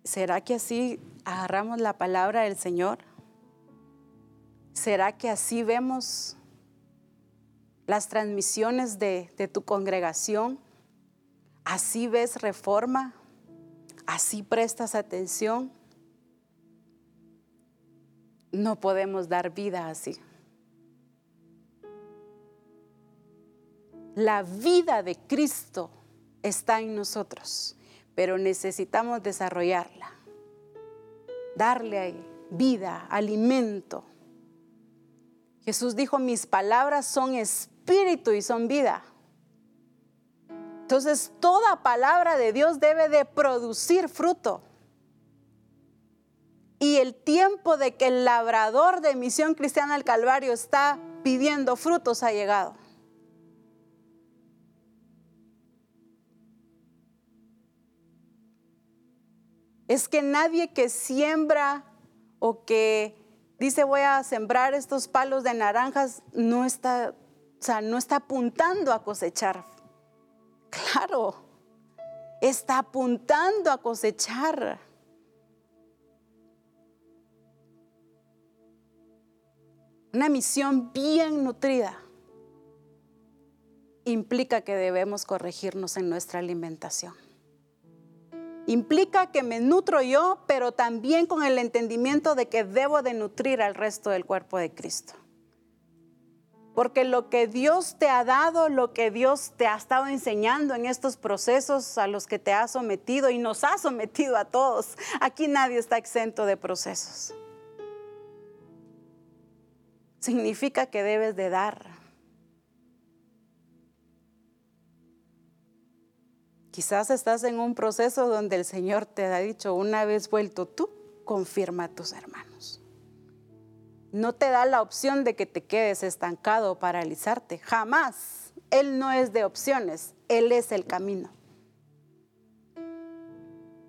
¿Será que así agarramos la palabra del Señor? ¿Será que así vemos las transmisiones de, de tu congregación? ¿Así ves reforma? ¿Así prestas atención? No podemos dar vida así. La vida de Cristo está en nosotros, pero necesitamos desarrollarla, darle vida, alimento. Jesús dijo, mis palabras son espíritu y son vida. Entonces, toda palabra de Dios debe de producir fruto. Y el tiempo de que el labrador de Misión Cristiana del Calvario está pidiendo frutos ha llegado. Es que nadie que siembra o que dice voy a sembrar estos palos de naranjas no está, o sea, no está apuntando a cosechar. Claro, está apuntando a cosechar. Una misión bien nutrida implica que debemos corregirnos en nuestra alimentación. Implica que me nutro yo, pero también con el entendimiento de que debo de nutrir al resto del cuerpo de Cristo. Porque lo que Dios te ha dado, lo que Dios te ha estado enseñando en estos procesos a los que te ha sometido y nos ha sometido a todos, aquí nadie está exento de procesos significa que debes de dar. Quizás estás en un proceso donde el Señor te ha dicho, una vez vuelto tú, confirma a tus hermanos. No te da la opción de que te quedes estancado o paralizarte. Jamás. Él no es de opciones, Él es el camino.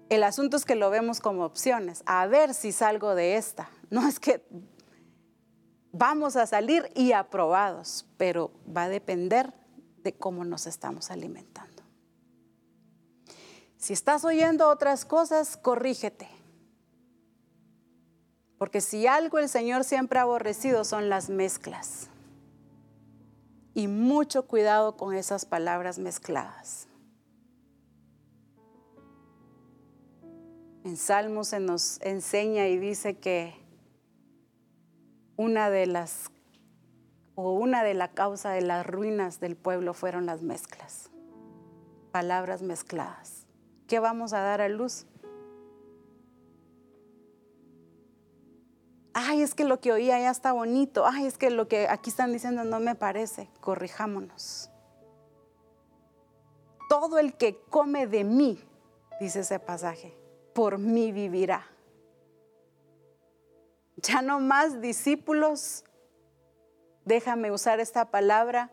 El asunto es que lo vemos como opciones. A ver si salgo de esta. No es que vamos a salir y aprobados, pero va a depender de cómo nos estamos alimentando. Si estás oyendo otras cosas, corrígete. Porque si algo el Señor siempre ha aborrecido son las mezclas. Y mucho cuidado con esas palabras mezcladas. En Salmos se nos enseña y dice que una de las o una de la causa de las ruinas del pueblo fueron las mezclas, palabras mezcladas. ¿Qué vamos a dar a luz? Ay, es que lo que oía ya está bonito. Ay, es que lo que aquí están diciendo no me parece. Corrijámonos. Todo el que come de mí, dice ese pasaje, por mí vivirá. Ya no más discípulos, déjame usar esta palabra,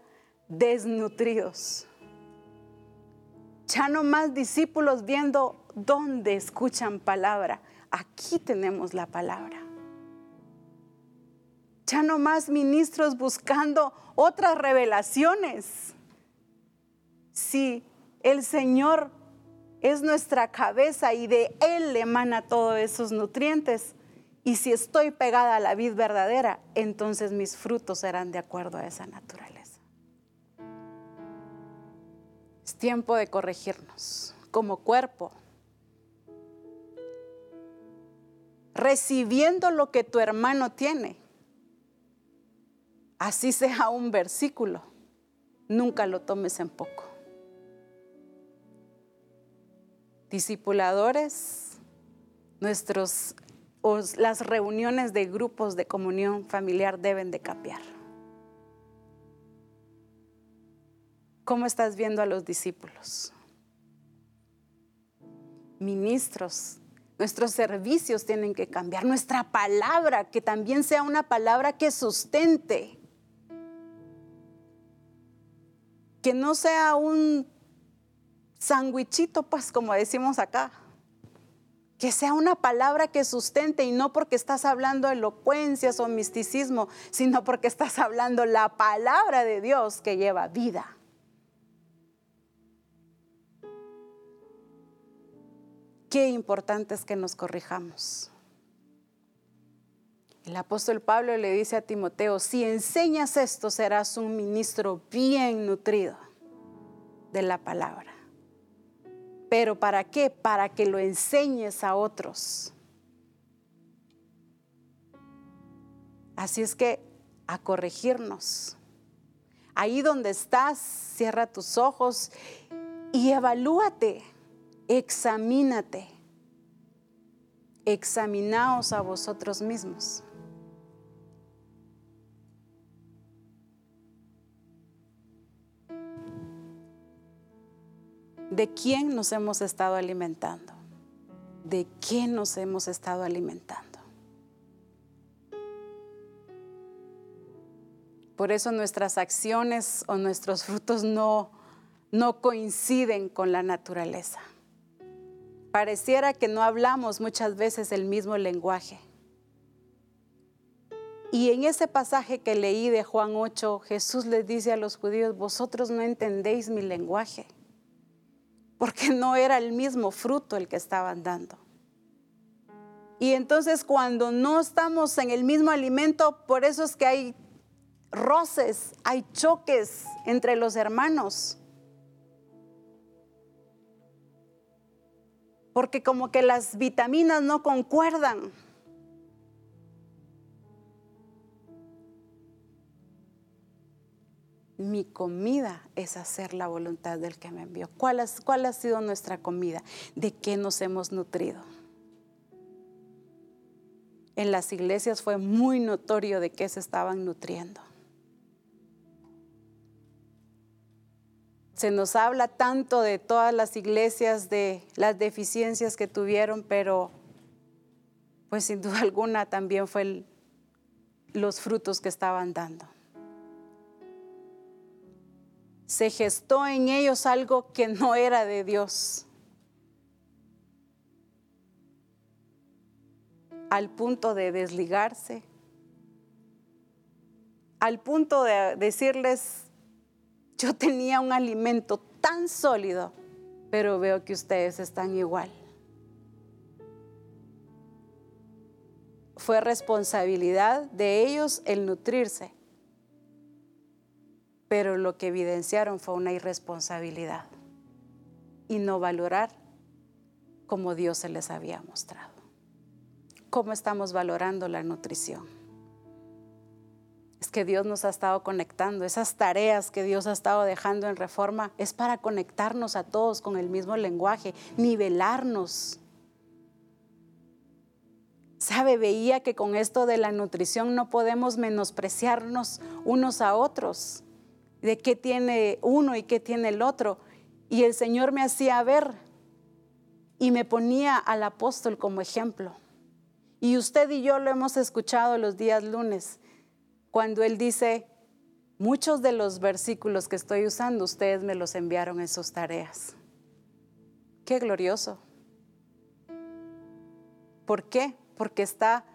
desnutridos. Ya no más discípulos viendo dónde escuchan palabra. Aquí tenemos la palabra. Ya no más ministros buscando otras revelaciones. Si el Señor es nuestra cabeza y de Él emana todos esos nutrientes, y si estoy pegada a la vid verdadera, entonces mis frutos serán de acuerdo a esa naturaleza. Es tiempo de corregirnos como cuerpo. Recibiendo lo que tu hermano tiene. Así sea un versículo. Nunca lo tomes en poco. Discipuladores, nuestros las reuniones de grupos de comunión familiar deben de cambiar. ¿Cómo estás viendo a los discípulos? Ministros, nuestros servicios tienen que cambiar, nuestra palabra, que también sea una palabra que sustente, que no sea un sandwichito, pues como decimos acá que sea una palabra que sustente y no porque estás hablando elocuencias o misticismo, sino porque estás hablando la palabra de Dios que lleva vida. Qué importante es que nos corrijamos. El apóstol Pablo le dice a Timoteo, si enseñas esto serás un ministro bien nutrido de la palabra. ¿Pero para qué? Para que lo enseñes a otros. Así es que a corregirnos. Ahí donde estás, cierra tus ojos y evalúate, examínate. Examinaos a vosotros mismos. ¿De quién nos hemos estado alimentando? ¿De quién nos hemos estado alimentando? Por eso nuestras acciones o nuestros frutos no, no coinciden con la naturaleza. Pareciera que no hablamos muchas veces el mismo lenguaje. Y en ese pasaje que leí de Juan 8, Jesús les dice a los judíos, vosotros no entendéis mi lenguaje, porque no era el mismo fruto el que estaban dando. Y entonces cuando no estamos en el mismo alimento, por eso es que hay roces, hay choques entre los hermanos. Porque como que las vitaminas no concuerdan. Mi comida es hacer la voluntad del que me envió. ¿Cuál, ¿Cuál ha sido nuestra comida? ¿De qué nos hemos nutrido? En las iglesias fue muy notorio de qué se estaban nutriendo. Se nos habla tanto de todas las iglesias, de las deficiencias que tuvieron, pero pues sin duda alguna también fue los frutos que estaban dando. Se gestó en ellos algo que no era de Dios. Al punto de desligarse, al punto de decirles, yo tenía un alimento tan sólido, pero veo que ustedes están igual. Fue responsabilidad de ellos el nutrirse, pero lo que evidenciaron fue una irresponsabilidad y no valorar como Dios se les había mostrado. ¿Cómo estamos valorando la nutrición? es que Dios nos ha estado conectando. Esas tareas que Dios ha estado dejando en reforma es para conectarnos a todos con el mismo lenguaje, nivelarnos. Sabe, veía que con esto de la nutrición no podemos menospreciarnos unos a otros, de qué tiene uno y qué tiene el otro. Y el Señor me hacía ver y me ponía al apóstol como ejemplo. Y usted y yo lo hemos escuchado los días lunes cuando Él dice, muchos de los versículos que estoy usando, ustedes me los enviaron en sus tareas. Qué glorioso. ¿Por qué? Porque está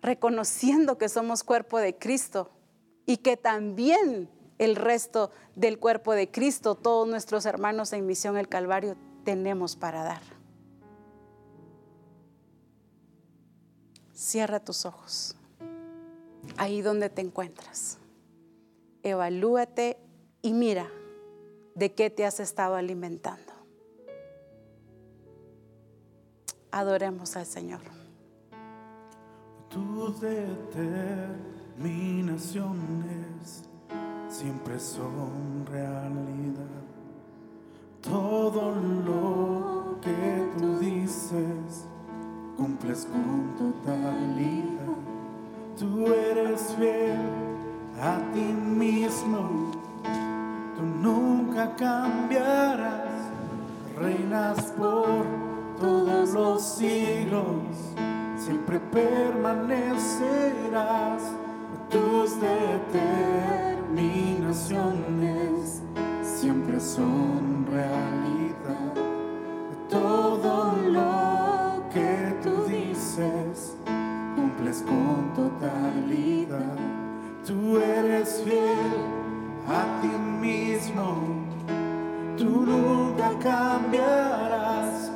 reconociendo que somos cuerpo de Cristo y que también el resto del cuerpo de Cristo, todos nuestros hermanos en misión el Calvario, tenemos para dar. Cierra tus ojos ahí donde te encuentras. Evalúate y mira de qué te has estado alimentando. Adoremos al Señor.
Tus determinaciones siempre son realidad. Todo lo que tú dices cumples con totalidad. Tú eres fiel a ti mismo, tú nunca cambiarás, reinas por todos los siglos, siempre permanecerás, tus determinaciones siempre son realidad, todo lo que tú dices con totalidad. Tú eres fiel a ti mismo, tú nunca cambiarás,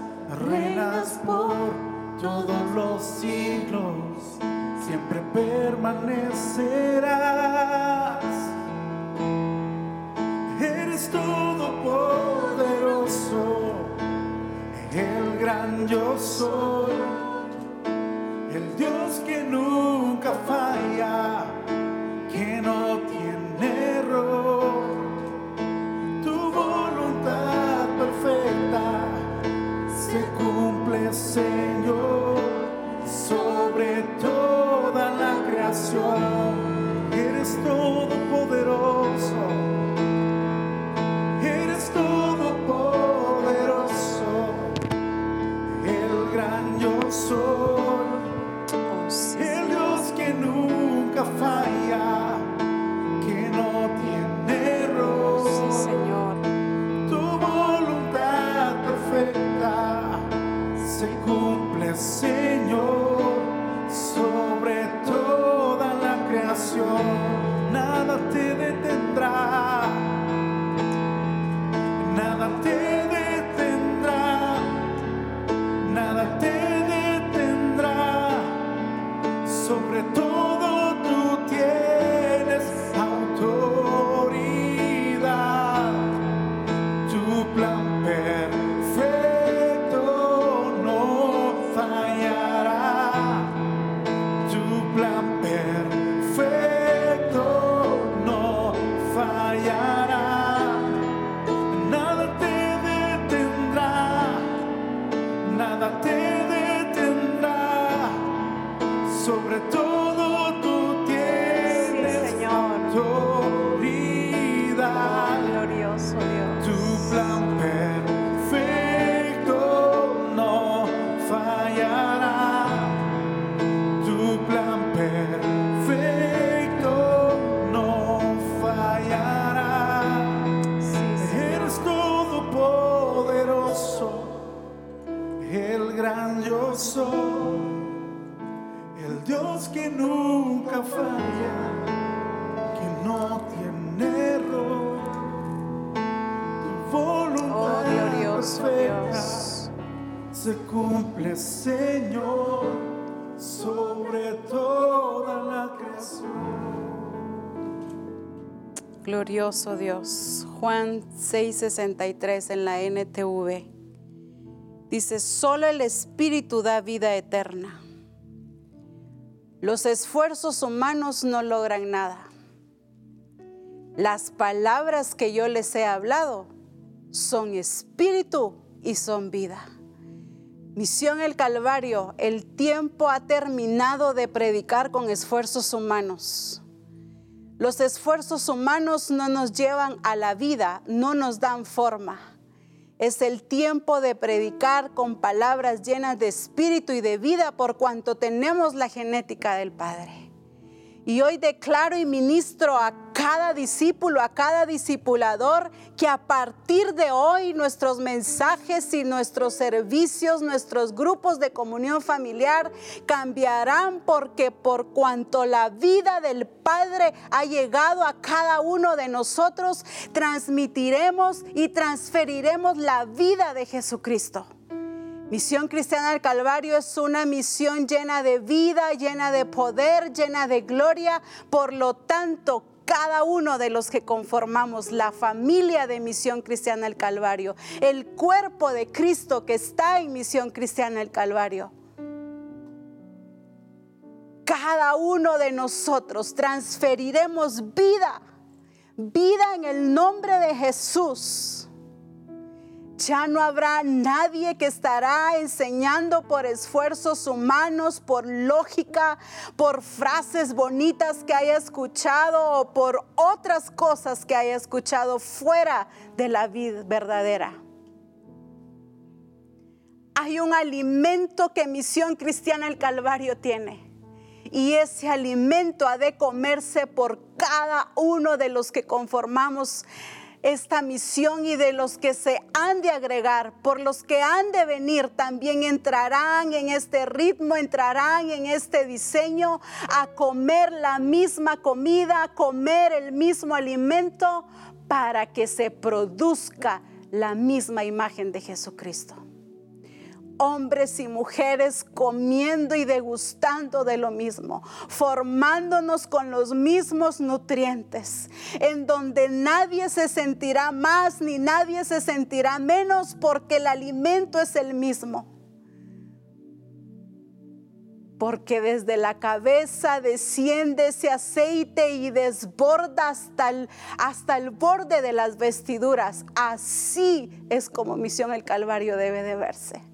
reinas por todos los siglos, siempre permanecerás. Eres todopoderoso, el gran yo soy, el Dios que nunca falla, gran
Glorioso Dios. Juan 6:63 en la NTV. Dice, solo el Espíritu da vida eterna. Los esfuerzos humanos no logran nada. Las palabras que yo les he hablado son espíritu y son vida. Misión el Calvario, el tiempo ha terminado de predicar con esfuerzos humanos. Los esfuerzos humanos no nos llevan a la vida, no nos dan forma. Es el tiempo de predicar con palabras llenas de espíritu y de vida por cuanto tenemos la genética del Padre. Y hoy declaro y ministro a cada discípulo, a cada discipulador, que a partir de hoy nuestros mensajes y nuestros servicios, nuestros grupos de comunión familiar cambiarán porque por cuanto la vida del Padre ha llegado a cada uno de nosotros, transmitiremos y transferiremos la vida de Jesucristo. Misión Cristiana del Calvario es una misión llena de vida, llena de poder, llena de gloria. Por lo tanto, cada uno de los que conformamos la familia de Misión Cristiana del Calvario, el cuerpo de Cristo que está en Misión Cristiana del Calvario, cada uno de nosotros transferiremos vida, vida en el nombre de Jesús. Ya no habrá nadie que estará enseñando por esfuerzos humanos, por lógica, por frases bonitas que haya escuchado o por otras cosas que haya escuchado fuera de la vida verdadera. Hay un alimento que Misión Cristiana el Calvario tiene. Y ese alimento ha de comerse por cada uno de los que conformamos esta misión y de los que se han de agregar, por los que han de venir, también entrarán en este ritmo, entrarán en este diseño a comer la misma comida, a comer el mismo alimento para que se produzca la misma imagen de Jesucristo. Hombres y mujeres comiendo y degustando de lo mismo, formándonos con los mismos nutrientes, en donde nadie se sentirá más ni nadie se sentirá menos porque el alimento es el mismo. Porque desde la cabeza desciende ese aceite y desborda hasta el, hasta el borde de las vestiduras. Así es como Misión el Calvario debe de verse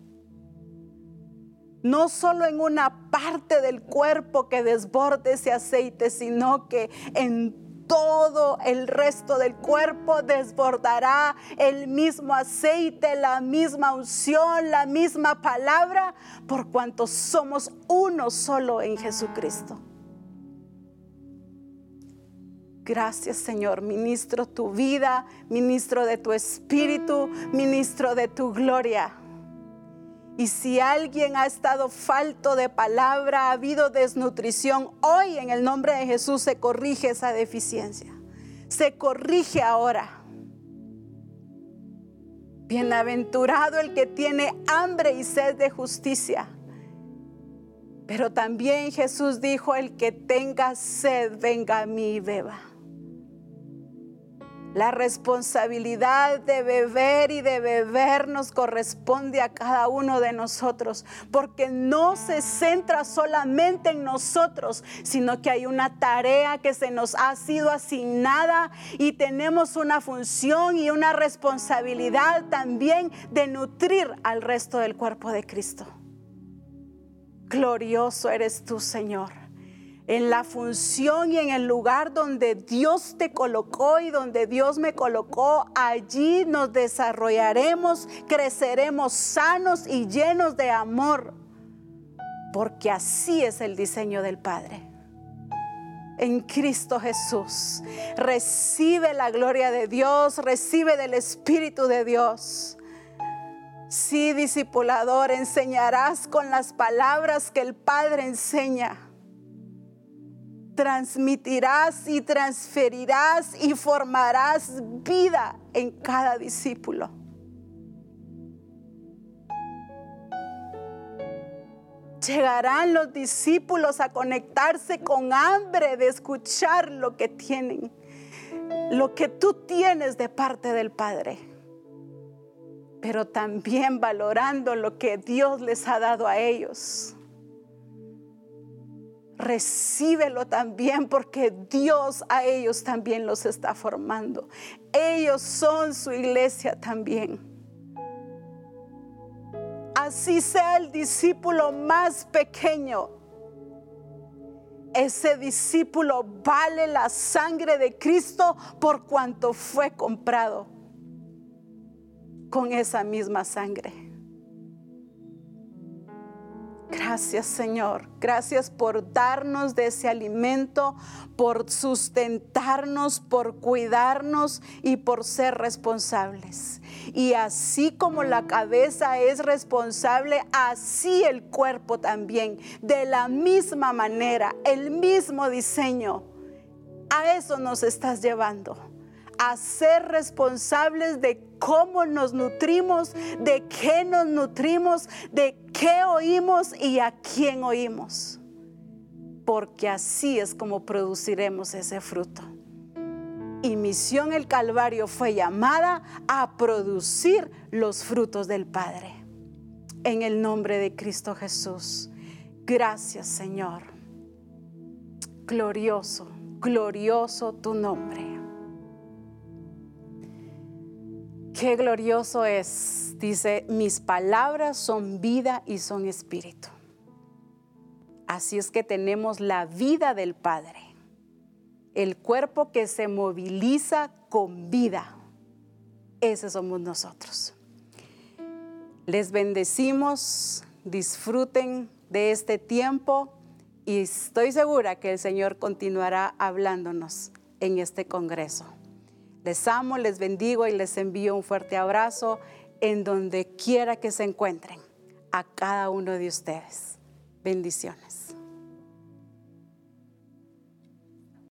no solo en una parte del cuerpo que desborde ese aceite, sino que en todo el resto del cuerpo desbordará el mismo aceite, la misma unción, la misma palabra, por cuanto somos uno solo en Jesucristo. Gracias Señor, ministro tu vida, ministro de tu espíritu, ministro de tu gloria. Y si alguien ha estado falto de palabra, ha habido desnutrición, hoy en el nombre de Jesús se corrige esa deficiencia. Se corrige ahora. Bienaventurado el que tiene hambre y sed de justicia. Pero también Jesús dijo, el que tenga sed, venga a mí y beba. La responsabilidad de beber y de beber nos corresponde a cada uno de nosotros, porque no se centra solamente en nosotros, sino que hay una tarea que se nos ha sido asignada y tenemos una función y una responsabilidad también de nutrir al resto del cuerpo de Cristo. Glorioso eres tú, Señor en la función y en el lugar donde Dios te colocó y donde Dios me colocó, allí nos desarrollaremos, creceremos sanos y llenos de amor, porque así es el diseño del Padre. En Cristo Jesús, recibe la gloria de Dios, recibe del Espíritu de Dios. Sí, discipulador, enseñarás con las palabras que el Padre enseña transmitirás y transferirás y formarás vida en cada discípulo. Llegarán los discípulos a conectarse con hambre de escuchar lo que tienen, lo que tú tienes de parte del Padre, pero también valorando lo que Dios les ha dado a ellos recíbelo también porque Dios a ellos también los está formando. Ellos son su iglesia también. Así sea el discípulo más pequeño. Ese discípulo vale la sangre de Cristo por cuanto fue comprado con esa misma sangre. Gracias Señor, gracias por darnos de ese alimento, por sustentarnos, por cuidarnos y por ser responsables. Y así como la cabeza es responsable, así el cuerpo también, de la misma manera, el mismo diseño. A eso nos estás llevando a ser responsables de cómo nos nutrimos, de qué nos nutrimos, de qué oímos y a quién oímos. Porque así es como produciremos ese fruto. Y Misión el Calvario fue llamada a producir los frutos del Padre. En el nombre de Cristo Jesús. Gracias Señor. Glorioso, glorioso tu nombre. Qué glorioso es, dice, mis palabras son vida y son espíritu. Así es que tenemos la vida del Padre, el cuerpo que se moviliza con vida. Ese somos nosotros. Les bendecimos, disfruten de este tiempo y estoy segura que el Señor continuará hablándonos en este Congreso. Les amo, les bendigo y les envío un fuerte abrazo en donde quiera que se encuentren a cada uno de ustedes. Bendiciones.